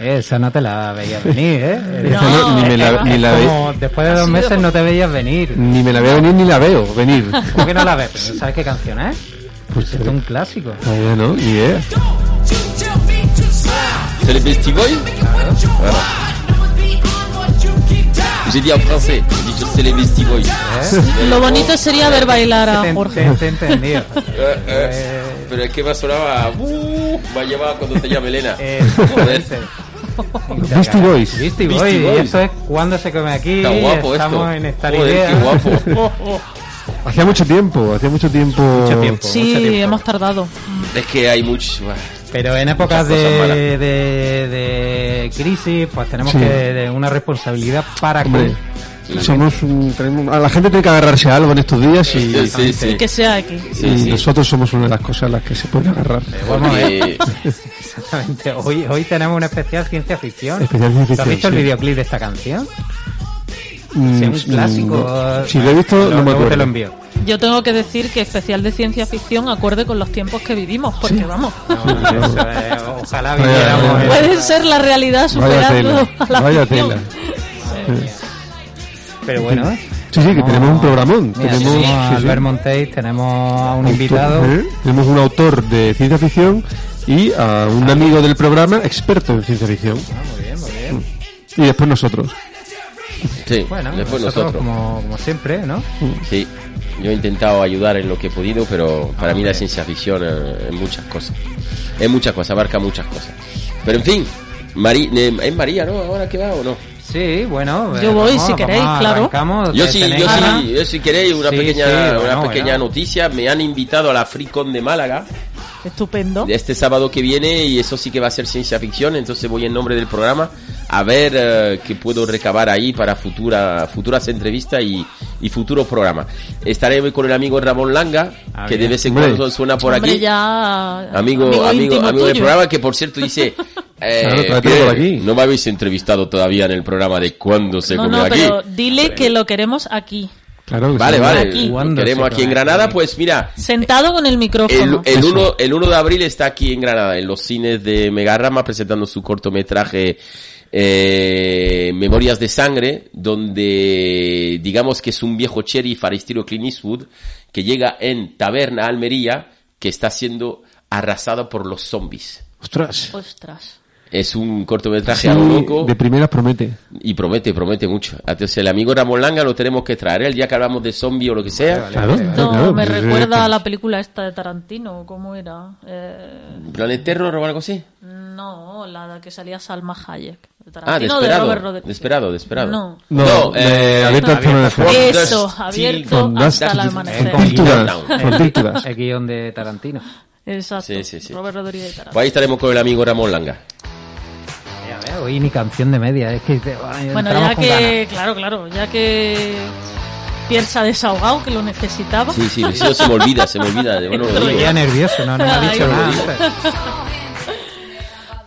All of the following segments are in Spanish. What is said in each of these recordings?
Esa no te la veías venir, ¿eh? No, ni me la- ni la ve- Como después de dos meses no te veías venir. Ni me la veo venir ni la veo venir. ¿Cómo que no la ves? ¿Pero ¿Sabes qué canción es? Pues es un clásico. todavía no, ni idea. C'est les Beastie Boys Voilà. J'ai dit en français, j'ai dit c'est les Beastie Boys. Lo bonito sería ver bailar a Jorge. te- te he entendido. Eh, eh, Pero es que me sonaba... Uh, me ha llevado cuando te llama Elena. Eh. Beastie Boys. Beastie Boys. Beastie Y Boys. eso es cuando se come aquí. Está guapo Estamos esto. en esta Joder, idea. qué guapo. Hacía mucho tiempo, hacía mucho tiempo. Mucho tiempo. mucho Sí, tiempo. hemos tardado. Es que hay muchos... Pero en épocas de, de, de crisis, pues tenemos Sí. que de una responsabilidad para Hombre, con- somos un, tenemos- a la gente tiene que agarrarse a algo en estos días y, Sí, sí, sí. Que sea aquí. Sí, y sí. nosotros somos una de las cosas a las que se pueden agarrar. Porque- Exactamente. Hoy, hoy tenemos un especial ciencia ficción. Especial ciencia ¿Tú has visto el videoclip de esta canción? Mm, Sí, un clásico. no. Si lo he visto, no me luego te lo envío. Yo tengo que decir que especial de ciencia ficción acorde con los tiempos que vivimos, porque vamos, No, eso, eh, ojalá viviéramos. puede ser la realidad Vaya superando tela, a la vaya ficción. tela. Pero bueno. Sí, sí, que tenemos un programón. Mira, tenemos, a. Albert Monteis, tenemos a un Autor- invitado. ¿eh? Tenemos un autor de ciencia ficción y a un amigo del programa experto en ciencia ficción. Ah, muy bien, muy bien. Y después nosotros. Sí, Bueno, después nosotros, nosotros. Como, como siempre, ¿no? Sí, yo he intentado ayudar en lo que he podido, pero para mí la ciencia ficción eh, es muchas cosas. Es muchas cosas, abarca muchas cosas. Pero en fin, Mari, eh, es María, ¿no? ¿Ahora qué va o no? Sí, bueno. Yo eh, voy, vamos, si queréis, claro. Yo te- sí, yo sí, yo si queréis una Sí, pequeña, sí, una pequeña bueno. noticia. Me han invitado a la FreeCon de Málaga Estupendo. este sábado que viene y eso sí que va a ser ciencia ficción. Entonces voy en nombre del programa a ver eh, qué puedo recabar ahí para futura, futuras entrevistas y, y futuros programas. Estaré con el amigo Ramón Langa, Ah, que de vez en cuando suena por Hombre, aquí. ya... Amigo, amigo, íntimo amigo, del programa que por cierto dice, eh, Claro, por aquí. no me habéis entrevistado todavía en el programa de cuándo se No, come no, aquí. pero dile que lo queremos aquí. Claro que Vale, vale, Aquí. lo ¿Cuándo queremos aquí en Granada, pues mira, Sentado con el micrófono. el, Eso. 1, el 1 de abril está aquí en Granada, en los cines de Megarrama, presentando su cortometraje eh, Memorias de Sangre, donde digamos que es un viejo sheriff al estilo Clint Eastwood, que llega en Taberna, Almería, que está siendo arrasado por los zombies. Ostras. Ostras. Es un cortometraje Sí, a lo loco de primeras promete. y promete, promete mucho. Entonces el amigo Ramón Langa lo tenemos que traer el día que hablamos de zombie o lo que sea. Claro, No, claro, me pues, recuerda eh, a la película esta de Tarantino, ¿cómo era? Eh, Planet Terror o algo así. no, la de que salía Salma Hayek. De Ah, Tarantino, de desesperado. Robert Rodríguez. Desesperado, desesperado. No. No, de abierto hasta el amanecer. Eso, abierto hasta el amanecer. El guion de Tarantino. Exacto. Sí, sí, sí. Robert Rodríguez y Pues Tarantino. ahí estaremos con el amigo Ramón Langa. Ya ves, hoy ni canción de media. Es que ay, Bueno, ya que, claro, claro, ya que ha desahogado, que lo necesitaba. Sí, sí, se me olvida, se me olvida. de- Bueno, ya nervioso, no, no me ha dicho nada.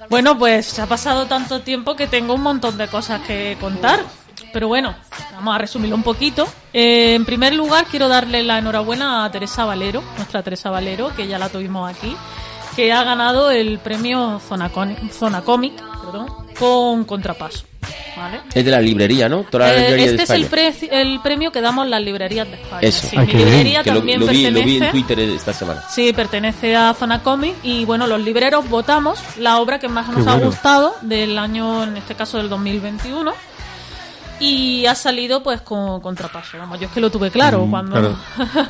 Bueno, pues se ha pasado tanto tiempo que tengo un montón de cosas que contar. Pero bueno, vamos a resumirlo un poquito. Eh, en primer lugar, quiero darle la enhorabuena a Teresa Valero, nuestra Teresa Valero, que ya la tuvimos aquí, que ha ganado el premio Zona, Con- Zona Comic perdón, con Contrapaso. ¿vale? Es de la librería, ¿no? Toda la Eh, librería de este es el, pre- el premio que damos las librerías de España. Eso. Sí, Ay, mi bien. librería Que lo, también lo vi, lo pertenece. vi en Twitter esta semana. Sí, pertenece a Zona Comic y bueno, los libreros votamos la obra que más nos ha gustado del año, en este caso del 2021. Y ha salido pues con contrapaso. Vamos, yo es que lo tuve claro cuando. Claro.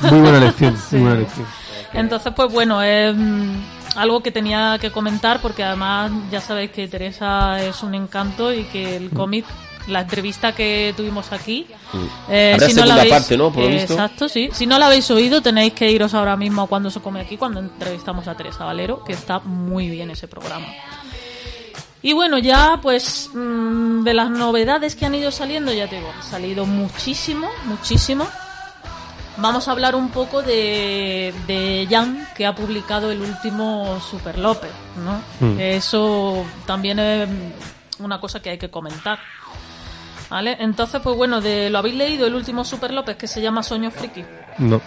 Muy buena elección, Sí. muy buena elección. Entonces, pues bueno, es mm, algo que tenía que comentar porque además ya sabéis que Teresa es un encanto y que el cómic, la entrevista que tuvimos aquí, eh, Habrá si no la segunda habéis, parte, ¿no? Por lo eh, visto. Exacto, sí. Si no la habéis oído, tenéis que iros ahora mismo a cuando se come aquí, cuando entrevistamos a Teresa Valero, que está muy bien ese programa. Y bueno, ya pues mm, de las novedades que han ido saliendo, ya te digo, han salido muchísimo, muchísimo. Vamos a hablar un poco de, de Jan, que ha publicado el último Super López, ¿no? Mm. Eso también es una cosa que hay que comentar. ¿Vale? Entonces, pues bueno, de, ¿lo habéis leído el último Super López que se llama Sueño Friki? No.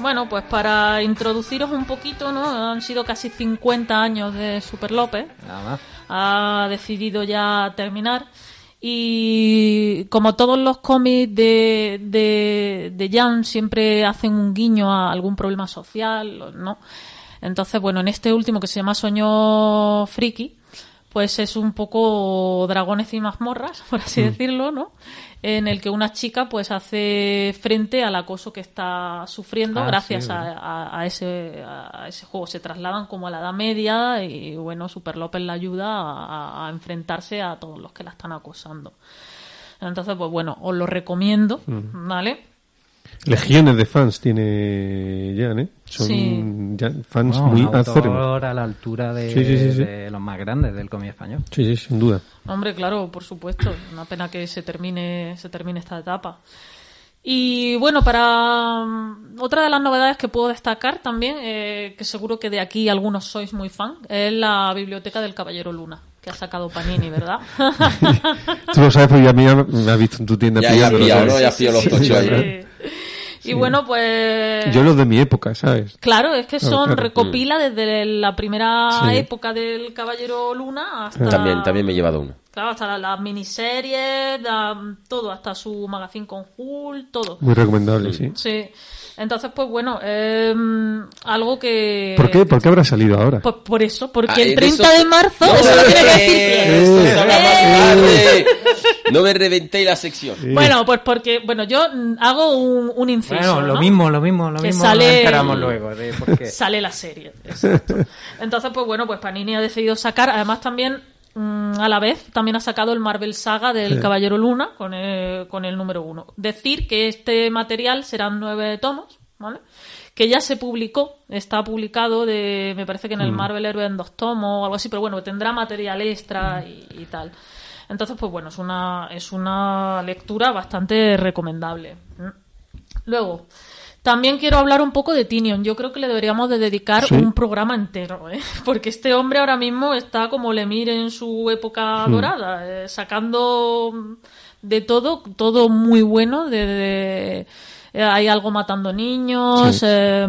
Bueno, pues para introduciros un poquito, ¿no? Han sido casi 50 años de Super López. Nada más. Ha decidido ya terminar. Y como todos los cómics de, de, de Jan siempre hacen un guiño a algún problema social, ¿no? Entonces, bueno, en este último que se llama Sueño Friki, pues es un poco dragones y mazmorras, por así decirlo, ¿no? En el que una chica pues hace frente al acoso que está sufriendo Ah, gracias sí, a, a- a ese, a ese juego. Se trasladan como a la Edad Media y bueno, Super López la ayuda a, a enfrentarse a todos los que la están acosando. Entonces, pues bueno, os lo recomiendo, ¿vale? Legiones de fans tiene Jan, ¿eh? Son Sí. ya fans Bueno, muy acérrimos. a la altura de, Sí, sí, sí, sí. de los más grandes del cómic español. Sí, sí, sin duda. Hombre, claro, por supuesto. Una pena que se termine, se termine esta etapa. Y bueno, para mm, otra de las novedades que puedo destacar también, eh, que seguro que de aquí algunos sois muy fan, es la biblioteca del Caballero Luna, que ha sacado Panini, ¿verdad? Tú lo sabes porque ya me ha- me has visto en tu tienda Ya, ya pillando, pillado, ¿sabes? ¿no? Ya los Sí, tochos sí, ahí. sí. Sí. Y bueno, pues... Yo los de mi época, ¿sabes? Claro, es que son, claro. recopila desde la primera Sí. época del Caballero Luna hasta... También, también me he llevado uno. Claro, hasta las las miniseries, da- todo, hasta su magazine con Hulk, todo. Muy recomendable, sí. Sí. Entonces, pues bueno, eh, algo que... ¿Por qué? ¿Por qué habrá salido ahora? Pues por eso, porque Ah, el eh, 30 eso- de marzo, No, eso lo tiene que decir bien. eso se habla más Eh. tarde. No me reventéis la sección. Bueno, pues porque, bueno, yo hago un, un inciso, Bueno, lo ¿no? mismo, lo mismo, lo Que mismo sale- lo luego. De por qué. sale la serie. exacto. Entonces, pues bueno, pues Panini ha decidido sacar, además también mm, a la vez también ha sacado el Marvel Saga del Sí. Caballero Luna con el, con el número uno. Decir que este material serán nueve tomos, ¿vale? Que ya se publicó, está publicado de, me parece que en el Marvel Héroe en dos tomos o algo así, pero bueno, tendrá material extra y, y tal. Entonces, pues bueno, es una, es una lectura bastante recomendable. Luego, también quiero hablar un poco de Tinion. Yo creo que le deberíamos de dedicar Sí. un programa entero, ¿eh? porque este hombre ahora mismo está como Lemir en su época dorada, eh, sacando de todo, todo muy bueno. De, de- eh, hay algo matando niños. Sí. eh,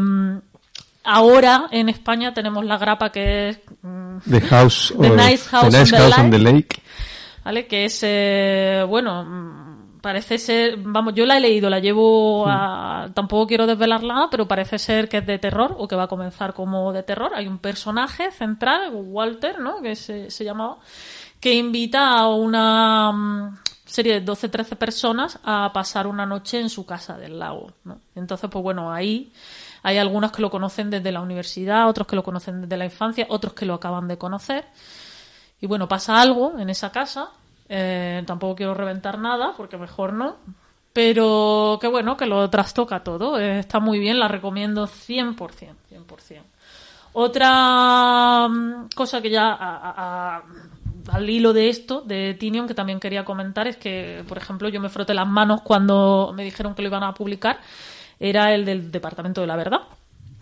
ahora en España tenemos la grapa que es mm, The House, The Nice House The Nice on the House on the Lake. ¿vale? Que es, eh, bueno, mm, parece ser, vamos, yo la he leído, la llevo a, tampoco quiero desvelarla, pero parece ser que es de terror o que va a comenzar como de terror. Hay un personaje central, Walter, ¿no? Que se, se llamaba, que invita a una mm, serie de 12-13 personas a pasar una noche en su casa del lago, ¿no? Entonces, pues bueno, ahí hay algunos que lo conocen desde la universidad, otros que lo conocen desde la infancia, otros que lo acaban de conocer. Y bueno, pasa algo en esa casa. Eh, tampoco quiero reventar nada, porque mejor no. Pero que bueno, que lo trastoca todo. eh, está muy bien, la recomiendo 100%. 100%. Otra mm, cosa que ya al hilo de esto, de Tinion, que también quería comentar, es que, por ejemplo, yo me froté las manos cuando me dijeron que lo iban a publicar. Era el del Departamento de la Verdad.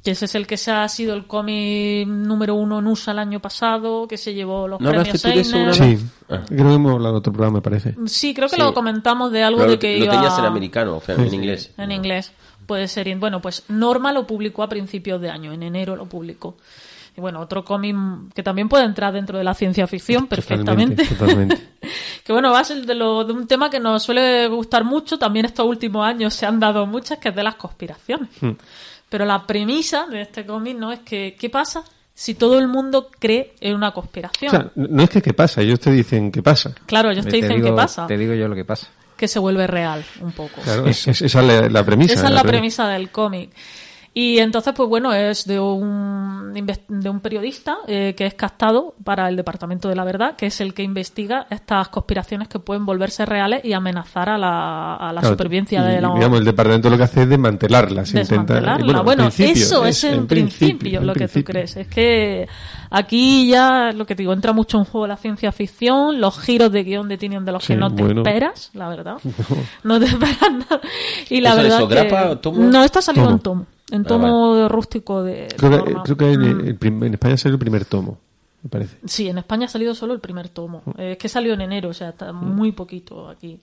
Que ese es el que se ha sido el cómic número uno en USA el año pasado, que se llevó los ¿No premios de una vez? Sí, Ah. creo que hemos hablado en otro programa, me parece. Sí, creo que Sí. lo comentamos de algo Pero de que lo iba... tenías en americano, o sea, en inglés. En inglés. Puede ser. Bueno, pues Norma lo publicó a principios de año, en enero lo publicó. Y bueno, otro cómic que también puede entrar dentro de la ciencia ficción perfectamente. Totalmente, totalmente. que bueno, va a ser de, lo, de un tema que nos suele gustar mucho. También estos últimos años se han dado muchas, que es de las conspiraciones. Hmm. Pero la premisa de este cómic no es que, ¿qué pasa si todo el mundo cree en una O conspiración? sea, no es que qué pasa, ellos te dicen qué pasa. claro, ellos te, Te dicen digo- qué pasa, Te digo yo lo que pasa. que se vuelve real un poco. Claro, es- es- esa es la, la premisa. Esa es la la peli. premisa del cómic. Y entonces, pues bueno, es de un, de un periodista eh, que es captado para el Departamento de la Verdad, que es el que investiga estas conspiraciones que pueden volverse reales y amenazar a la, a la Claro, supervivencia y, de la Digamos, el departamento lo que hace es desmantelarlas. intenta- desmantelarla. Bueno, en eso es, en principio, en lo que tú principio. crees. Es que aquí ya, lo que te digo, entra mucho en juego la ciencia ficción, los giros de guion de tienen de los Sí, que no te bueno. esperas, la verdad. No te esperas nada. Y la ¿Eso de verdad Sograpa que... o tomo? No, esto ha salido Tomo. En tomo. Ah, rústico de... Creo que, norma. creo que en, Mm. el en España salió el primer tomo, me parece. Sí, en España ha salido solo el primer tomo. Eh, Es que salió en enero, o sea, está muy poquito aquí.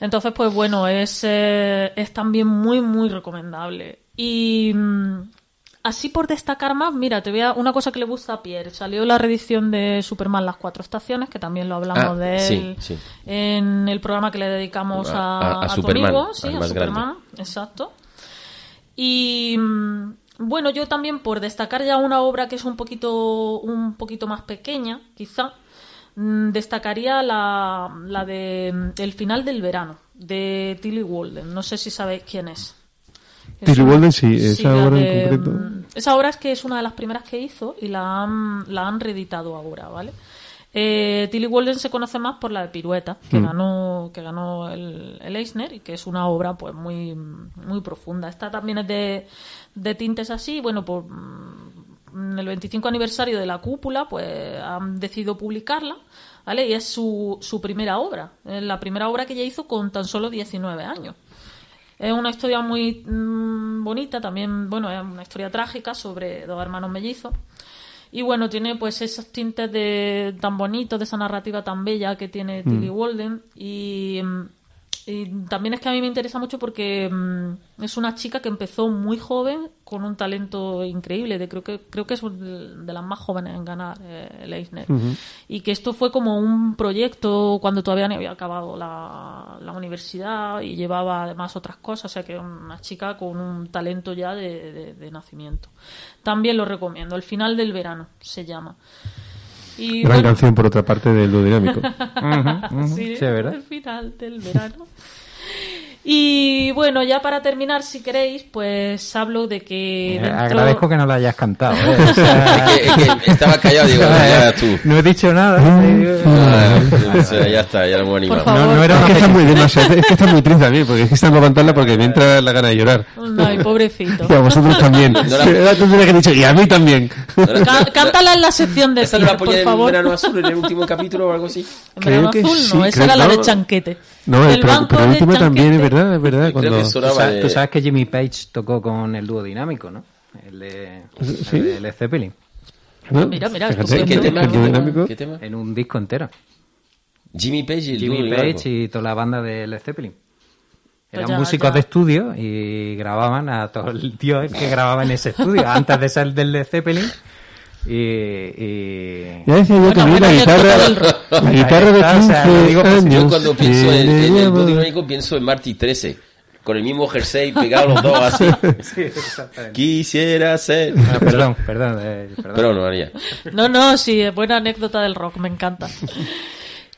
Entonces, pues bueno, es, eh, es también muy, muy recomendable. Y mm, así por destacar más, mira, te voy a una cosa que le gusta a Pierre. Salió la reedición de Superman Las Cuatro Estaciones, que también lo hablamos Ah, de él sí. en el programa que le dedicamos A- a, a- a tu Superman, amigo, sí, a grande. Superman, exacto. Y mm, bueno, yo también por destacar ya una obra que es un poquito, un poquito más pequeña, quizá, mm, destacaría la, la de mm, El final del verano, de Tilly Walden. No sé si sabéis quién es. Tilly Walden, sí, esa obra en concreto. Esa obra es que es una de las primeras que hizo y la han, la han reeditado ahora, ¿vale? Eh, Tilly Walden se conoce más por la de Pirueta, Mm. que ganó, que ganó el, el Eisner y que es una obra pues muy, muy profunda. Esta también es de, de tintes así, bueno, por mm, en el 25 aniversario de la cúpula, pues han decidido publicarla, ¿vale? Y es su, su primera obra, la primera obra que ella hizo con tan solo 19 años. Es una historia muy mm, bonita, también, bueno, es una historia trágica sobre dos hermanos mellizos. Y bueno, tiene pues esos tintes de tan bonitos, de esa narrativa tan bella que tiene Tilly Walden. Y, mm, y también es que a mí me interesa mucho porque mm, es una chica que empezó muy joven con un talento increíble. De, creo, que, creo que es de las más jóvenes en ganar eh, el Eisner. Y que esto fue como un proyecto cuando todavía no había acabado la, la universidad y llevaba además otras cosas. O sea que una chica con un talento ya de, de- de nacimiento. También lo recomiendo. El final del verano se llama. Y Gran bueno, canción, por otra parte, del Lo Dinámico. Ujú, ujú. Sí, Sí, es verdad. El final del verano. Y bueno, ya para terminar, si queréis, pues hablo de que. Eh, dentro- Agradezco que no la hayas cantado. ¿eh? O sea, Es que, es que estaba callado, digo, ya tú. no he dicho nada. Ah, o sea, ya está, ya lo hemos animado. Por favor. No, no era es, que está muy, demasiado- es que está muy triste también, porque es que está no aguantarla porque me entra la gana de llorar. Ay, pobrecito. Y a vosotros también. la- tú la que dicho, y a mí también. Cá- cántala en la sección de ¿Esta no la por ponía en favor. verano azul en el último capítulo o algo así? En verano Creo que azul, sí, no, esa era la de no. Chanquete. No, el, El pro- banco pero el de último también, es verdad, es verdad. Cuando... Tú sabes, de... tú sabes que Jimmy Page tocó con el dúo dinámico, ¿no? El de, ¿Sí? el de Zeppelin. ¿no? Mira, mira, Fíjate. ¿Qué el tema? dúo dinámico. ¿Qué tema? En un disco entero. Jimmy Page y el Jimmy dúo Page dinámico. y toda la banda de Led Zeppelin. Pues Eran ya, músicos ya. de estudio y grababan a todo el tío que grababa en ese estudio antes de ser del Led Zeppelin. Y, y- Ya decía yo Bueno, la guitarra, el la guitarra de O sea, 15 digo, pues, años. Yo cuando pienso en, en el dinámico pienso en Marty 13. Con el mismo jersey pegado los dos así. Sí, exactamente. Quisiera ser... Ah, perdón, perdón, eh, perdón. Pero no, María. No, no, sí, es buena anécdota del rock, me encanta.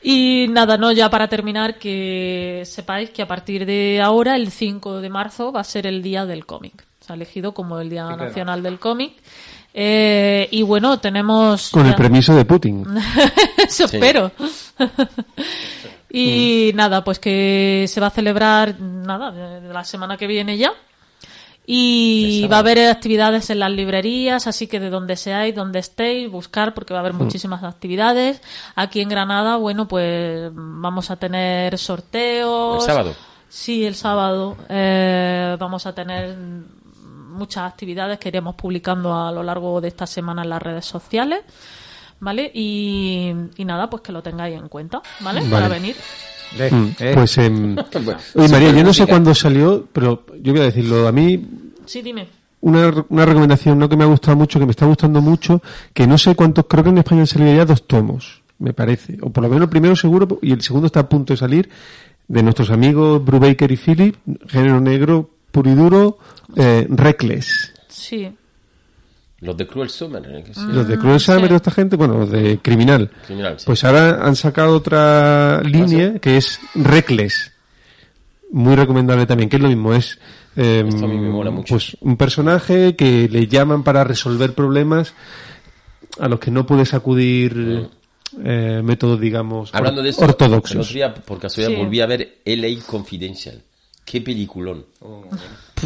Y nada, no, ya para terminar, que sepáis que a partir de ahora, el 5 de marzo, va a ser el día del cómic. Se ha elegido como el Día Nacional del Cómic. Eh, y bueno, tenemos... Con el permiso de Putin. Eso espero. y nada, pues que se va a celebrar, nada, de la semana que viene ya. Y va a haber actividades en las librerías, así que de donde seáis, donde estéis, buscar, porque va a haber muchísimas actividades. Aquí en Granada, bueno, pues vamos a tener sorteos. ¿El sábado? Sí, el sábado. Eh, vamos a tener muchas actividades que iremos publicando a lo largo de esta semana en las redes sociales. ¿Vale? Y, y nada, pues que lo tengáis en cuenta, ¿vale? Para venir. Eh, Mm, eh, Pues, em, Bueno, oye María, yo no sé cuándo salió, pero yo voy a decirlo. A mí, Sí, dime. una, una recomendación no que me ha gustado mucho, que me está gustando mucho, que no sé cuántos, creo que en España han salido ya dos tomos, me parece. O por lo menos el primero seguro, y el segundo está a punto de salir, de nuestros amigos Brubaker y Philip, género negro, puro y duro, eh, Reckless. Sí. Los de Cruel Summer. ¿eh? Que sí. Los de Cruel Summer, sí. esta gente, bueno, los de Criminal. Criminal, sí. Pues ahora han sacado otra línea que es Reckless. muy recomendable también, que es lo mismo, es eh, Esto a mí me mola mucho. pues un personaje que le llaman para resolver problemas a los que no puedes acudir eh, métodos, digamos, Mm. Hablando or- de esto, el ortodoxos. otro día, por casualidad, Sí. volví a ver LA Confidential. Qué peliculón.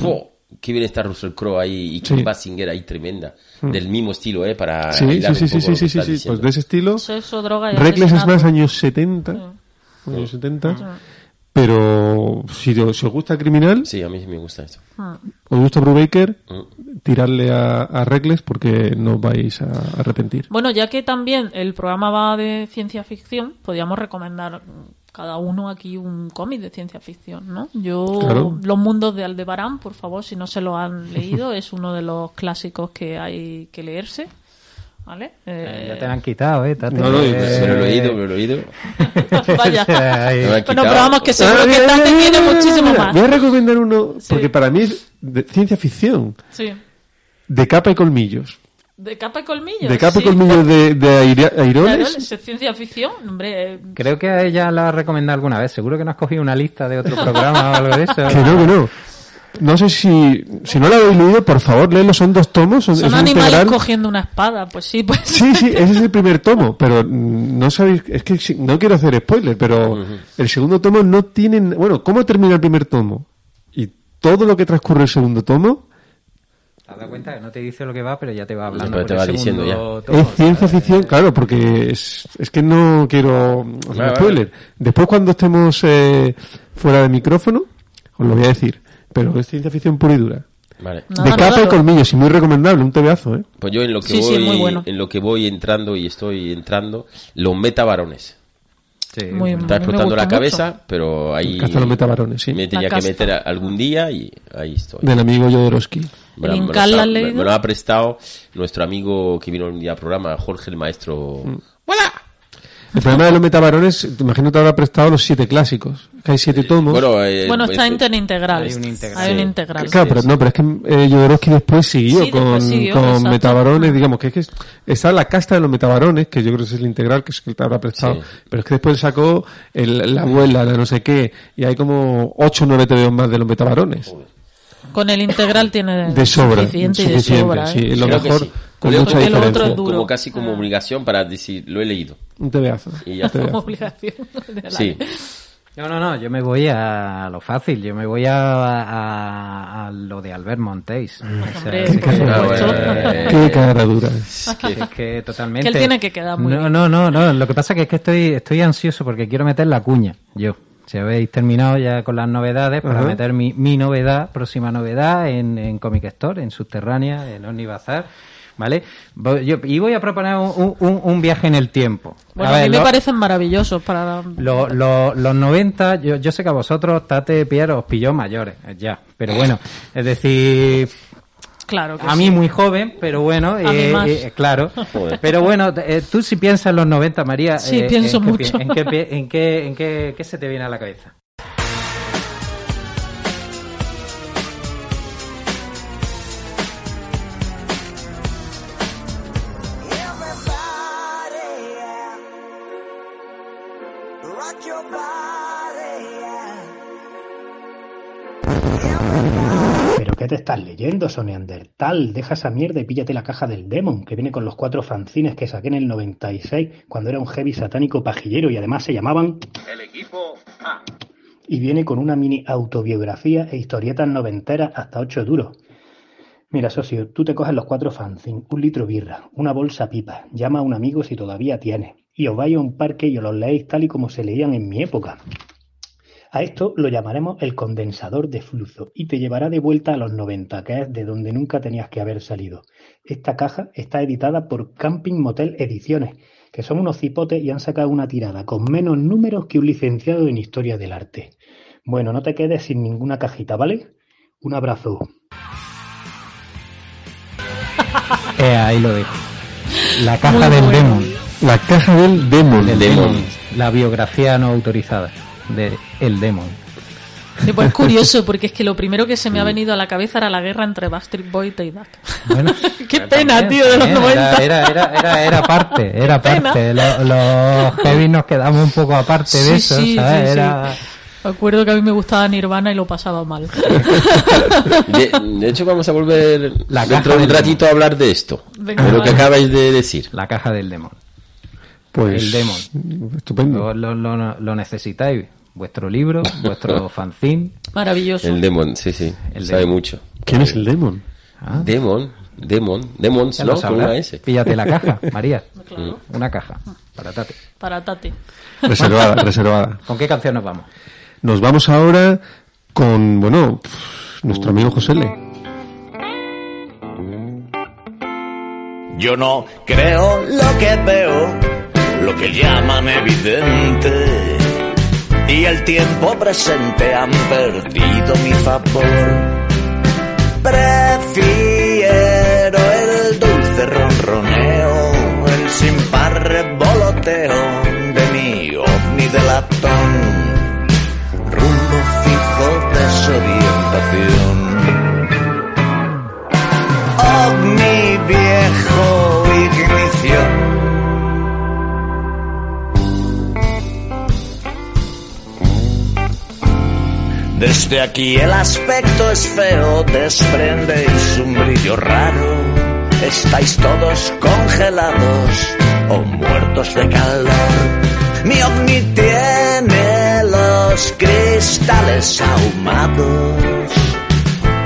Oh, qué bien está Russell Crowe ahí y Sí. Kim Basinger ahí tremenda. Del mismo estilo, ¿eh? Para Sí, sí, sí, sí, sí, sí, sí, sí, pues de ese estilo. Sexo, droga y Reckless es más años 70, años 70, pero si, os- si os gusta Criminal, Sí, a mí sí me gusta esto. os gusta Brubaker, Mm. tirarle a, a Reckless porque no vais a arrepentir. Bueno, ya que también el programa va de ciencia ficción, podríamos recomendar mm, cada uno aquí un cómic de ciencia ficción, ¿no? Yo, Claro. Los Mundos de Aldebarán, por favor, si no se lo han leído, es uno de los clásicos que hay que leerse, ¿vale? Eh, Eh, ya te lo han quitado, ¿eh? Tate? No, no, Eh, Me lo he leído, me lo he leído. Vaya. Bueno, pero vamos, que seguro Ah, que mira, Tate mira, tiene muchísimo mira. más. Voy a recomendar uno, Sí. porque para mí es de ciencia ficción, Sí. de capa y colmillos. De capa y colmillos. De capa y sí. colmillos de, de aire- Claro, airones. es ciencia ficción, hombre. eh, Creo que a ella la ha recomendado alguna vez. Seguro que no has cogido una lista de otro programa o algo de eso. Que no, que no. No sé si, si no lo habéis leído, por favor, léelo, son dos tomos, son, Son animales integral. cogiendo una espada, pues sí, pues Sí, sí, ese es el primer tomo, pero no sabéis, es que si- no quiero hacer spoiler, pero el segundo tomo no tiene, bueno, ¿cómo termina el primer tomo? Y todo lo que transcurre el segundo tomo ¿Te has dado cuenta que no te dice lo que va, pero ya te va hablando? pero por te va diciendo ya. es ciencia ficción, claro, porque es, es que no quiero hacer Vale, spoiler. Después cuando estemos eh, fuera de micrófono, os lo voy a decir, pero es ciencia ficción pura y dura. Vale. Nada, de capa y lo- colmillos, y muy recomendable, un tebeazo, ¿eh? Pues yo en lo que Sí, voy, bueno. en lo que voy entrando y estoy entrando, los metabarones. Sí, Muy. Está explotando la cabeza, pero ahí los metabarones, sí. me tenía que meter algún día y ahí estoy. Del amigo Jodorowsky. Me lo, ha prestado nuestro amigo que vino un día al programa, Jorge el maestro. ¡Hola! El problema de los metabarones, te imagino te habrá prestado los siete clásicos. Que hay siete tomos. Bueno, eh, Bueno, está eh, interintegral. Hay un integral. Hay un Sí. integral. Claro, pero no, pero es que eh, Jodorowsky después siguió Sí, después con, siguió, con exacto. metabarones, digamos que es que es- está la casta de los metabarones, que yo creo que es el integral, que es el que te habrá prestado, Sí. pero es que después sacó el- la abuela, la no sé qué, y hay como ocho o nueve TVOs más de los metabarones. Con el integral tiene De sobra, suficiente, y de suficiente, sobra. sí, ¿eh? es lo Creo mejor, sí. con Creo mucha que el otro diferencia. es duro. como casi Ah. como obligación para decir, lo he leído. Un tebeazo. Y ya tebeazo. Obligación Sí. No, no, no, yo me voy a lo fácil, yo me voy a, a, a lo de Albert Montéis. O sea, Hombre, es que- supuesto. eh, Qué cara dura. Es que, es que totalmente. Que él tiene que quedar muy no, bien. No, no, no. Lo que pasa que es que estoy, estoy ansioso porque quiero meter la cuña. Yo. Si habéis terminado ya con las novedades, para Ajá. meter mi, mi novedad, próxima novedad en, en Comic Store, en Subterránea, en Omnibazar. ¿Vale? Yo- y voy a proponer un, un- un viaje en el tiempo. Bueno, a, ver, mí me lo- parecen maravillosos para... lo- lo- los 90, yo, yo sé que a vosotros, Tate Pierre, os pilló mayores, ya. Pero bueno, es decir, Claro que a sí. mí muy joven, pero bueno, A mí eh, más. eh, claro. Joder. Pero bueno, eh, tú si piensas en los 90, María, Sí, eh, pienso ¿en qué mucho. ¿En qué, en qué, en qué, qué se te viene a la cabeza? Qué te estás leyendo, Soneandertal? Deja esa mierda y píllate la caja del Demon, que viene con los cuatro fanzines que saqué en el 96, cuando era un heavy satánico pajillero y además se llamaban... El equipo A. Y viene con una mini autobiografía e historietas noventeras hasta ocho duros. Mira, socio, tú te coges los cuatro fanzines, un litro birra, una bolsa pipa, llama a un amigo si todavía tienes, y os vais a un parque y os los leéis tal y como se leían en mi época. A esto lo llamaremos el condensador de flujo y te llevará de vuelta a los 90, que es de donde nunca tenías que haber salido. Esta caja está editada por Camping Motel Ediciones, que son unos cipotes y han sacado una tirada con menos números que un licenciado en Historia del Arte. Bueno, no te quedes sin ninguna cajita, ¿vale? Un abrazo. Eh, ahí lo dejo. La caja Muy del bueno. Demon. La caja del Demon. Del Demon. Demon. La biografía no autorizada de El Demon. Sí, pues es curioso, porque es que lo primero que se me ha venido a la cabeza era la guerra entre Backstreet Boys y Duck. Bueno, Qué pena, también, tío, de los también, 90. Era, era, era, era parte, era parte. Los, los heavy nos quedamos un poco aparte de eso, sí, ¿sabes? sí, sí. Era... Acuerdo que a mí me gustaba Nirvana y lo pasaba mal. De, de hecho, vamos a volver La dentro de un ratito a hablar de esto. Venga, de lo que acabáis de decir. La caja del demon. Pues El demon. Estupendo. Lo, lo- lo- lo necesitáis. Vuestro libro, vuestro fanzine. Maravilloso. El Demon, sí, sí. El sabe Demon. mucho. ¿Quién es el demon? Ah, Demon, Demon, Demons, ¿no? Con una S. Píllate la caja, María. Claro. Una caja. Para Tate. Para Tati. Reservada, reservada. ¿Con qué canción nos vamos? Nos vamos ahora con, bueno, pff, nuestro amigo José L. Yo no creo lo que veo, lo que llaman evidente. Y el tiempo presente han perdido mi favor. Prefiero el dulce ronroneo, el sin par revoloteo de mi ovni de latón. Rumbo fijo, desorientación. Desde aquí el aspecto es feo, desprendéis un brillo raro. Estáis todos congelados o muertos de calor. Mi ovni tiene los cristales ahumados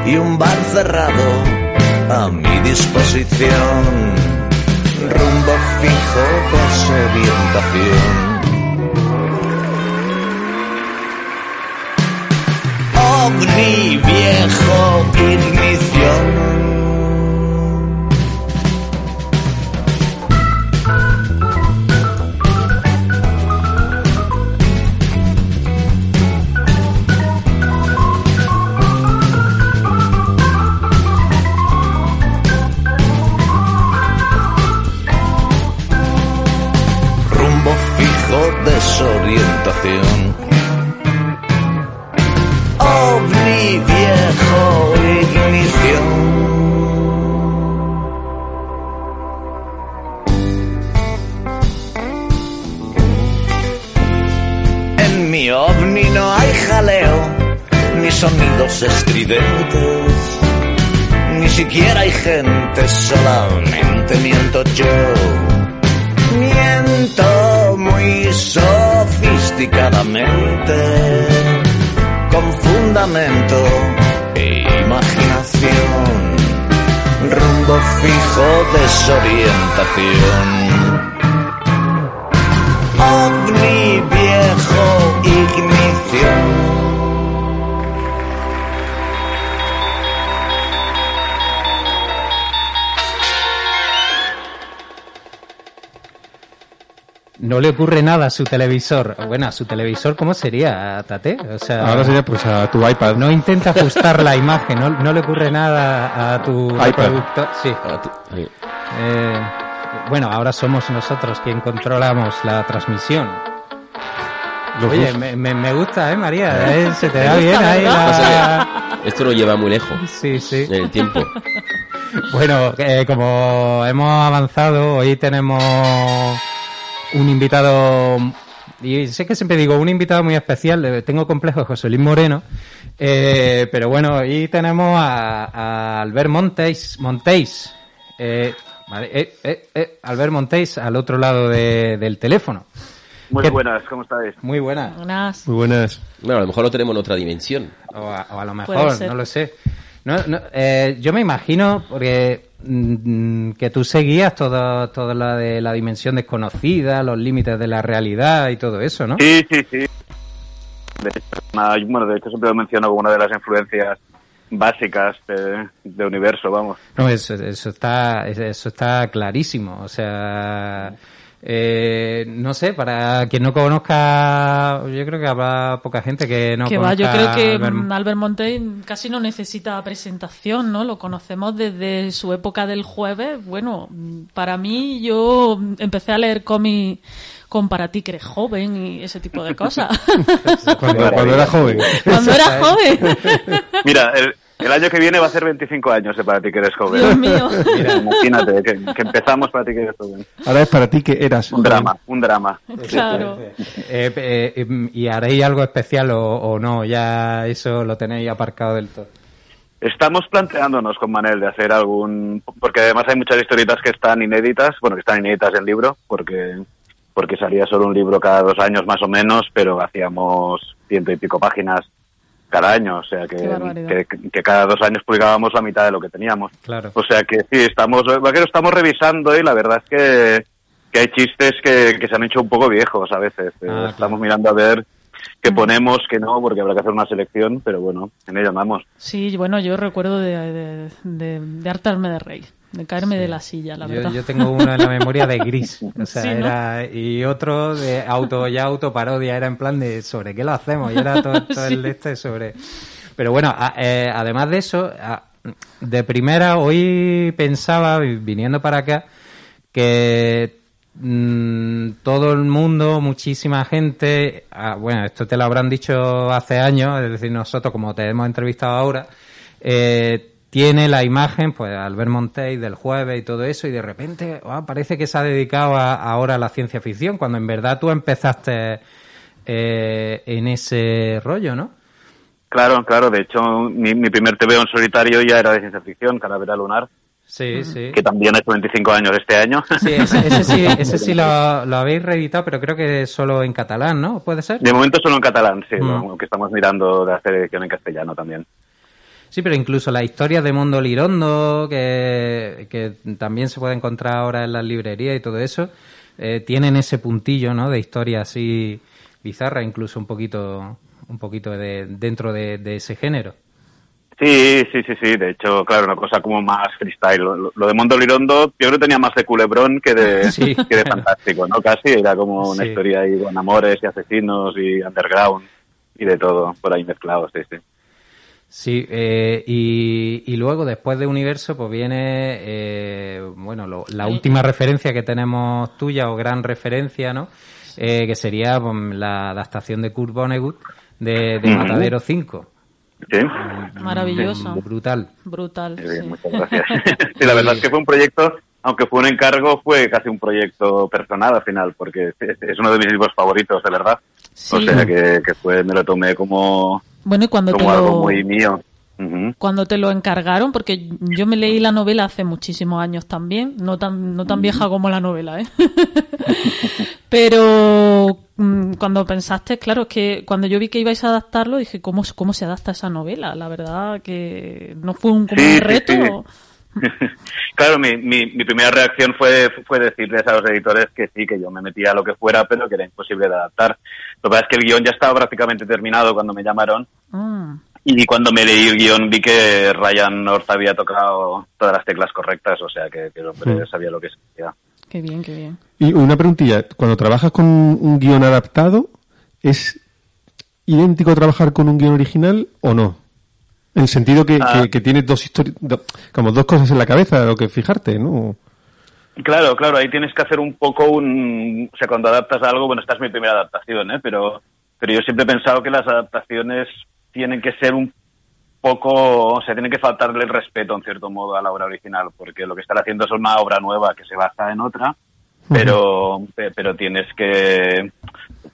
y un bar cerrado a mi disposición. Rumbo fijo, desorientación. Ovni viejo ignición. Desorientación. Sonidos estridentes, ni siquiera hay gente, solamente miento yo. Miento muy sofisticadamente con fundamento e imaginación. Rumbo fijo, desorientación. ovni viejo No le ocurre nada a su televisor. Bueno, a su televisor, ¿cómo sería, Tate? O sea, Ahora sería pues a tu iPad. no intenta ajustar la imagen, no, no le ocurre nada a tu iPad. reproductor. Sí. Eh, bueno, ahora somos nosotros quien controlamos la transmisión. Oye, me, me, me gusta, ¿eh, María? Eh, Se te da bien ahí la... esto lo lleva muy lejos Sí, sí. en el tiempo. Bueno, eh, como hemos avanzado, hoy tenemos un invitado, y sé que siempre digo un invitado muy especial, eh, tengo complejo de José Luis Moreno, eh, pero bueno, hoy tenemos a, a Albert Montéis, Montéis eh, vale, eh, eh, eh, Albert Montéis al otro lado de- del teléfono. Muy ¿Qué- buenas, ¿cómo estáis? Muy buena. Unas- Muy buenas. Bueno, a lo mejor lo tenemos en otra dimensión. O a, o a lo mejor, no lo sé. No, no, eh, yo me imagino, porque que tú seguías todo, todo la de la dimensión desconocida, los límites de la realidad y todo eso, ¿no? Sí, sí, sí. De hecho, bueno, de hecho siempre lo menciono como una de las influencias básicas de, de universo, vamos. No, eso, eso está, eso está clarísimo. O sea, eh, no sé, para quien no conozca, yo creo que habrá poca gente que no que va, conozca. yo creo que Albert- Albert Montaigne casi no necesita presentación, ¿no? Lo conocemos desde su época del jueves. Bueno, para mí yo empecé a leer cómics con para ti que eres joven y ese tipo de cosas. Cuando, cuando era joven. Cuando era joven. Mira, el, El año que viene va a ser 25 años de Para ti que eres joven. Dios mío. Mira, imagínate que, que empezamos Para ti que eres joven. Ahora es para ti que eras. Un drama, un drama. Claro. Eh, eh, ¿Y haréis algo especial o, o no? Ya eso lo tenéis aparcado del todo. Estamos planteándonos con Manel de hacer algún... Porque además hay muchas historietas que están inéditas, bueno, que están inéditas en libro, porque porque salía solo un libro cada dos años más o menos, pero hacíamos ciento y pico páginas cada año, o sea que, que, que cada dos años publicábamos la mitad de lo que teníamos. Claro. O sea que sí, estamos, va que lo estamos revisando y la verdad es que, que hay chistes que, que se han hecho un poco viejos a veces. Claro. Estamos mirando a ver qué ponemos, qué no, porque habrá que hacer una selección, pero bueno, en ello andamos. Sí, bueno, yo recuerdo de, de, de, de hartarme de rey, de caerme de la silla, la Yo, verdad. yo tengo uno en la memoria de gris, o sea, Sí, ¿no? era y otro de auto ya autoparodia, era en plan de sobre qué lo hacemos y era todo, todo el este sobre. Pero bueno, a- eh, además de eso, a- de primera hoy pensaba vi- viniendo para acá que mm, todo el mundo, muchísima gente, ah, bueno, esto te lo habrán dicho hace años, es decir, nosotros como te hemos entrevistado ahora, eh, tiene la imagen, pues Albert Montey del jueves y todo eso, y de repente ah, parece que se ha dedicado a- ahora a la ciencia ficción, cuando en verdad tú empezaste eh, en ese rollo, ¿no? Claro, claro, de hecho mi, mi primer TVO en solitario ya era de ciencia ficción, Calavera Lunar, Sí, sí. que también ha hecho 25 años este año. Sí, ese, ese sí, ese sí lo, lo habéis reeditado, pero creo que solo en catalán, ¿no? ¿Puede ser? De momento solo en catalán, sí, Mm. lo que estamos mirando de hacer edición en castellano también. Sí, pero incluso la historia de Mondo Lirondo, que, que también se puede encontrar ahora en las librerías y todo eso, eh, tienen ese puntillo, ¿no? De historia así bizarra, incluso un poquito, un poquito de, dentro de, de ese género. Sí, sí, sí, sí, de hecho, claro, una cosa como más freestyle. Lo, de Mondo Lirondo, yo creo que tenía más de culebrón que de, Sí, que de claro. fantástico, ¿no? Casi era como una Sí. historia ahí con amores y asesinos y underground y de todo por ahí mezclado, sí, sí. Sí, eh, y, y luego después de Universo, pues viene, eh, bueno, lo- la última referencia que tenemos tuya, o gran referencia, ¿no? Eh, que sería pues, la adaptación de Kurt Vonnegut de. Matadero 5. ¿Sí? Maravilloso. Brutal. Brutal. Bien, sí. muchas gracias. sí, la verdad es que fue un proyecto, aunque fue un encargo, fue casi un proyecto personal al final, porque es, uno de mis libros favoritos, de verdad. Sí. O sea que, que fue, me lo tomé como, Bueno, y cuando te como algo lo... muy mío. Cuando te lo encargaron, porque yo me leí la novela hace muchísimos años también, no tan, no tan vieja como la novela, ¿eh? Pero cuando pensaste, claro, es que cuando yo vi que ibais a adaptarlo, dije, ¿cómo, cómo se adapta esa novela? La verdad que no fue un, como Sí, un sí, reto. sí. claro, mi, mi, mi primera reacción fue, fue decirles a los editores que sí, que yo me metía a lo que fuera, pero que era imposible de adaptar. Lo que pasa es que el guion ya estaba prácticamente terminado cuando me llamaron Mm, y cuando me leí el guion vi que Ryan North había tocado todas las teclas correctas, o sea que, que el hombre Mm. sabía lo que se hacía. qué bien, qué bien. Y una preguntilla, cuando trabajas con un guion adaptado, ¿es idéntico a trabajar con un guion original o no? En el sentido que, Ah. que, que tienes dos historias, como dos cosas en la cabeza, lo que fijarte, ¿no? Claro, claro, ahí tienes que hacer un poco un... O sea, cuando adaptas algo, bueno, esta es mi primera adaptación, ¿eh? Pero, pero yo siempre he pensado que las adaptaciones tienen que ser un poco... O sea, tienen que faltarle el respeto, en cierto modo, a la obra original, porque lo que están haciendo es una obra nueva que se basa en otra, pero, pe- pero tienes que...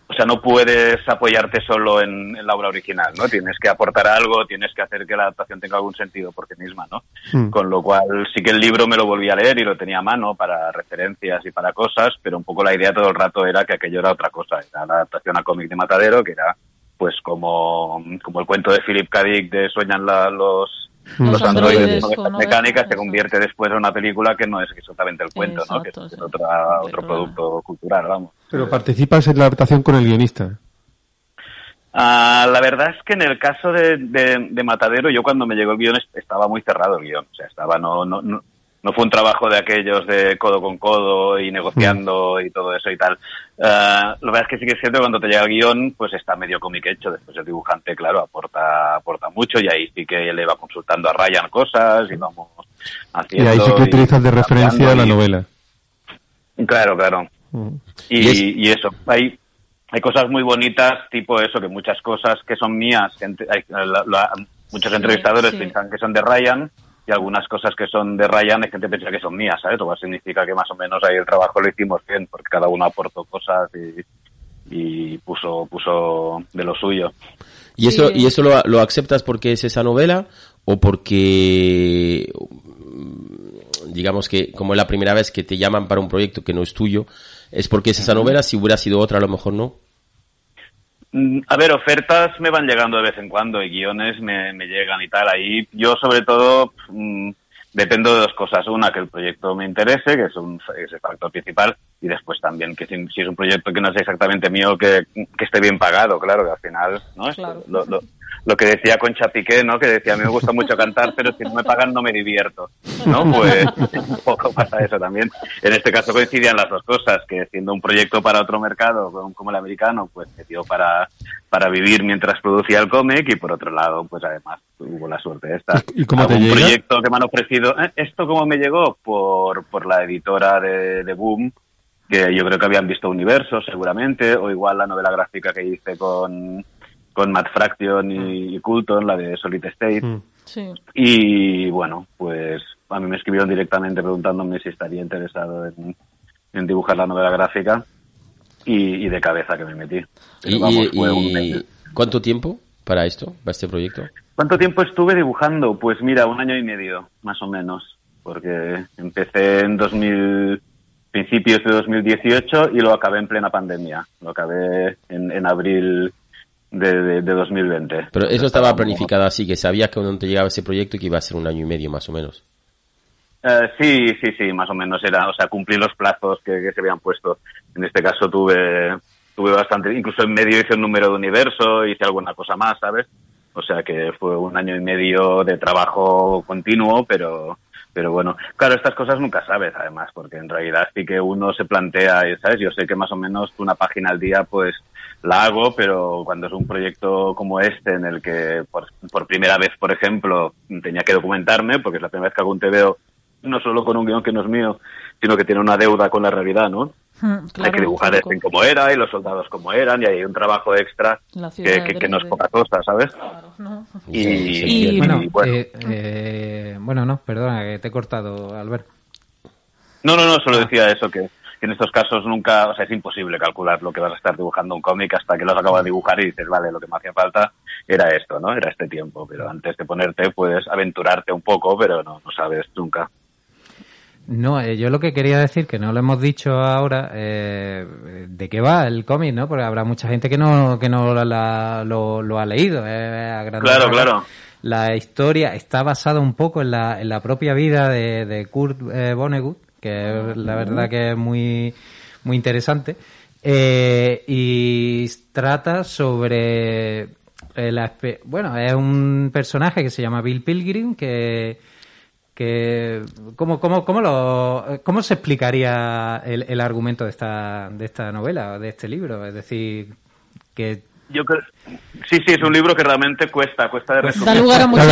O sea, no puedes apoyarte solo en, en la obra original, ¿no? Tienes que aportar algo, tienes que hacer que la adaptación tenga algún sentido por sí misma, ¿no? Mm. Con lo cual sí que el libro me lo volví a leer y lo tenía a mano para referencias y para cosas, pero un poco la idea todo el rato era que aquello era otra cosa, era la adaptación a cómic de Matadero, que era pues como, como el cuento de Philip K. Dick de Sueñan la- los, Los los androides androides mecánicas, se convierte después en una película que no es exactamente el cuento, ¿no? que es sí. otra, otro Pero- producto cultural, vamos. Pero participas en la adaptación con el guionista. Ah, la verdad es que en el caso de, de- de Matadero, yo cuando me llegó el guion est- estaba muy cerrado el guion. O sea, estaba, no, no, no, no fue un trabajo de aquellos de codo con codo y negociando y todo eso y tal. Ah, lo verdad es que sí que es cierto que cuando te llega el guion, pues está medio cómic hecho. Después el dibujante, claro, aporta, aporta mucho y ahí sí que le va consultando a Ryan cosas y vamos Y haciendo. ahí sí que y utilizas de referencia la y- novela. Claro, claro. Mm. Y, Y es- y eso, hay, hay cosas muy bonitas, tipo eso, que muchas cosas que son mías, gente, hay- la- la- muchos entrevistadores sí. piensan que son de Ryan y algunas cosas que son de Ryan hay gente que piensa que son mías, ¿sabes? Lo cual significa que más o menos ahí el trabajo lo hicimos bien, porque cada uno aportó cosas y, y puso, puso de lo suyo. ¿Y eso, Sí. y eso lo, lo aceptas porque es esa novela o porque, digamos que como es la primera vez que te llaman para un proyecto que no es tuyo, es porque es esa novela, si hubiera sido otra a lo mejor no? Mm, A ver, ofertas me van llegando de vez en cuando y guiones me, me llegan y tal. Ahí yo sobre todo mm, dependo de dos cosas. Una, que el proyecto me interese, que es, un, es el factor principal, y después también que si, si es un proyecto que no es exactamente mío, que, que esté bien pagado, claro, que al final, ¿no? Claro. lo, lo- lo que decía Concha Piqué, ¿no? Que decía, a mí me gusta mucho cantar, pero si no me pagan no me divierto, ¿no? Pues un poco pasa eso también. En este caso coincidían las dos cosas, que siendo un proyecto para otro mercado como- el americano, pues me dio para, para vivir mientras producía el cómic y por otro lado, pues además hubo la suerte esta. ¿Y- cómo te llega? proyecto que me han ofrecido. ¿eh? ¿Esto cómo me llegó? Por, por la editora de, de Boom, que yo creo que habían visto Universo seguramente, o igual la novela gráfica que hice con, con Matt Fraction y, y Coulton, la de Solid State. Mm. Sí. Y bueno, pues a mí me escribieron directamente preguntándome si estaría interesado en, en dibujar la novela gráfica y, y de cabeza que me metí. Pero ¿Y, vamos, y- fue un y mes. cuánto tiempo para esto, para este proyecto? ¿Cuánto tiempo estuve dibujando? Pues mira, un año y medio, más o menos, porque empecé en 2000, principios de 2018 y lo acabé en plena pandemia. Lo acabé en, en abril de, de- de 2020. Pero eso Estaba planificado así, que sabías que cuando te llegaba ese proyecto que iba a ser un año y medio más o menos. Eh, sí, sí, sí, más o menos era, o sea, cumplí los plazos que, que se habían puesto. En este caso tuve, tuve bastante, incluso en medio hice un número de universo, hice alguna cosa más, ¿sabes? O sea que fue un año y medio de trabajo continuo, pero, pero bueno, claro, estas cosas nunca sabes, además, porque en realidad sí que uno se plantea, ¿sabes? Yo sé que más o menos una página al día, pues la hago, pero cuando es un proyecto como este, en el que por, por primera vez, por ejemplo, tenía que documentarme, porque es la primera vez que hago un TVO, no solo con un guion que no es mío, sino que tiene una deuda con la realidad, ¿no? Mm, hay que dibujar lógico. en cómo era y los soldados cómo eran y hay un trabajo extra que, que- que no es poca cosa, ¿sabes? Claro, ¿no? Y, Sí, sí, Y- Bueno, y bueno. eh, eh, bueno, no, perdona, que te he cortado, Albert. No, no, no, solo decía eso, que, que en estos casos nunca, o sea, es imposible calcular lo que vas a estar dibujando un cómic hasta que lo has acabado de dibujar y dices, vale, lo que me hacía falta era esto, ¿no? Era este tiempo, pero antes de ponerte puedes aventurarte un poco, pero no, no sabes nunca. No, eh, yo lo que quería decir, que no lo hemos dicho ahora, eh, de qué va el cómic, ¿no? Porque habrá mucha gente que no, que no la- lo, lo ha leído. eh, a Claro, claro. La historia está basada un poco en la, en la propia vida de, de Kurt eh, Vonnegut, que es la verdad que es muy, muy interesante. Eh, y trata sobre eh, la bueno, es un personaje que se llama Bill Pilgrim que que ¿cómo, cómo, cómo, lo, cómo se explicaría el, el argumento de esta, de esta novela, de este libro? Es decir, que Yo creo, sí, sí, es un libro que realmente cuesta, cuesta de resumir. Da lugar a mucha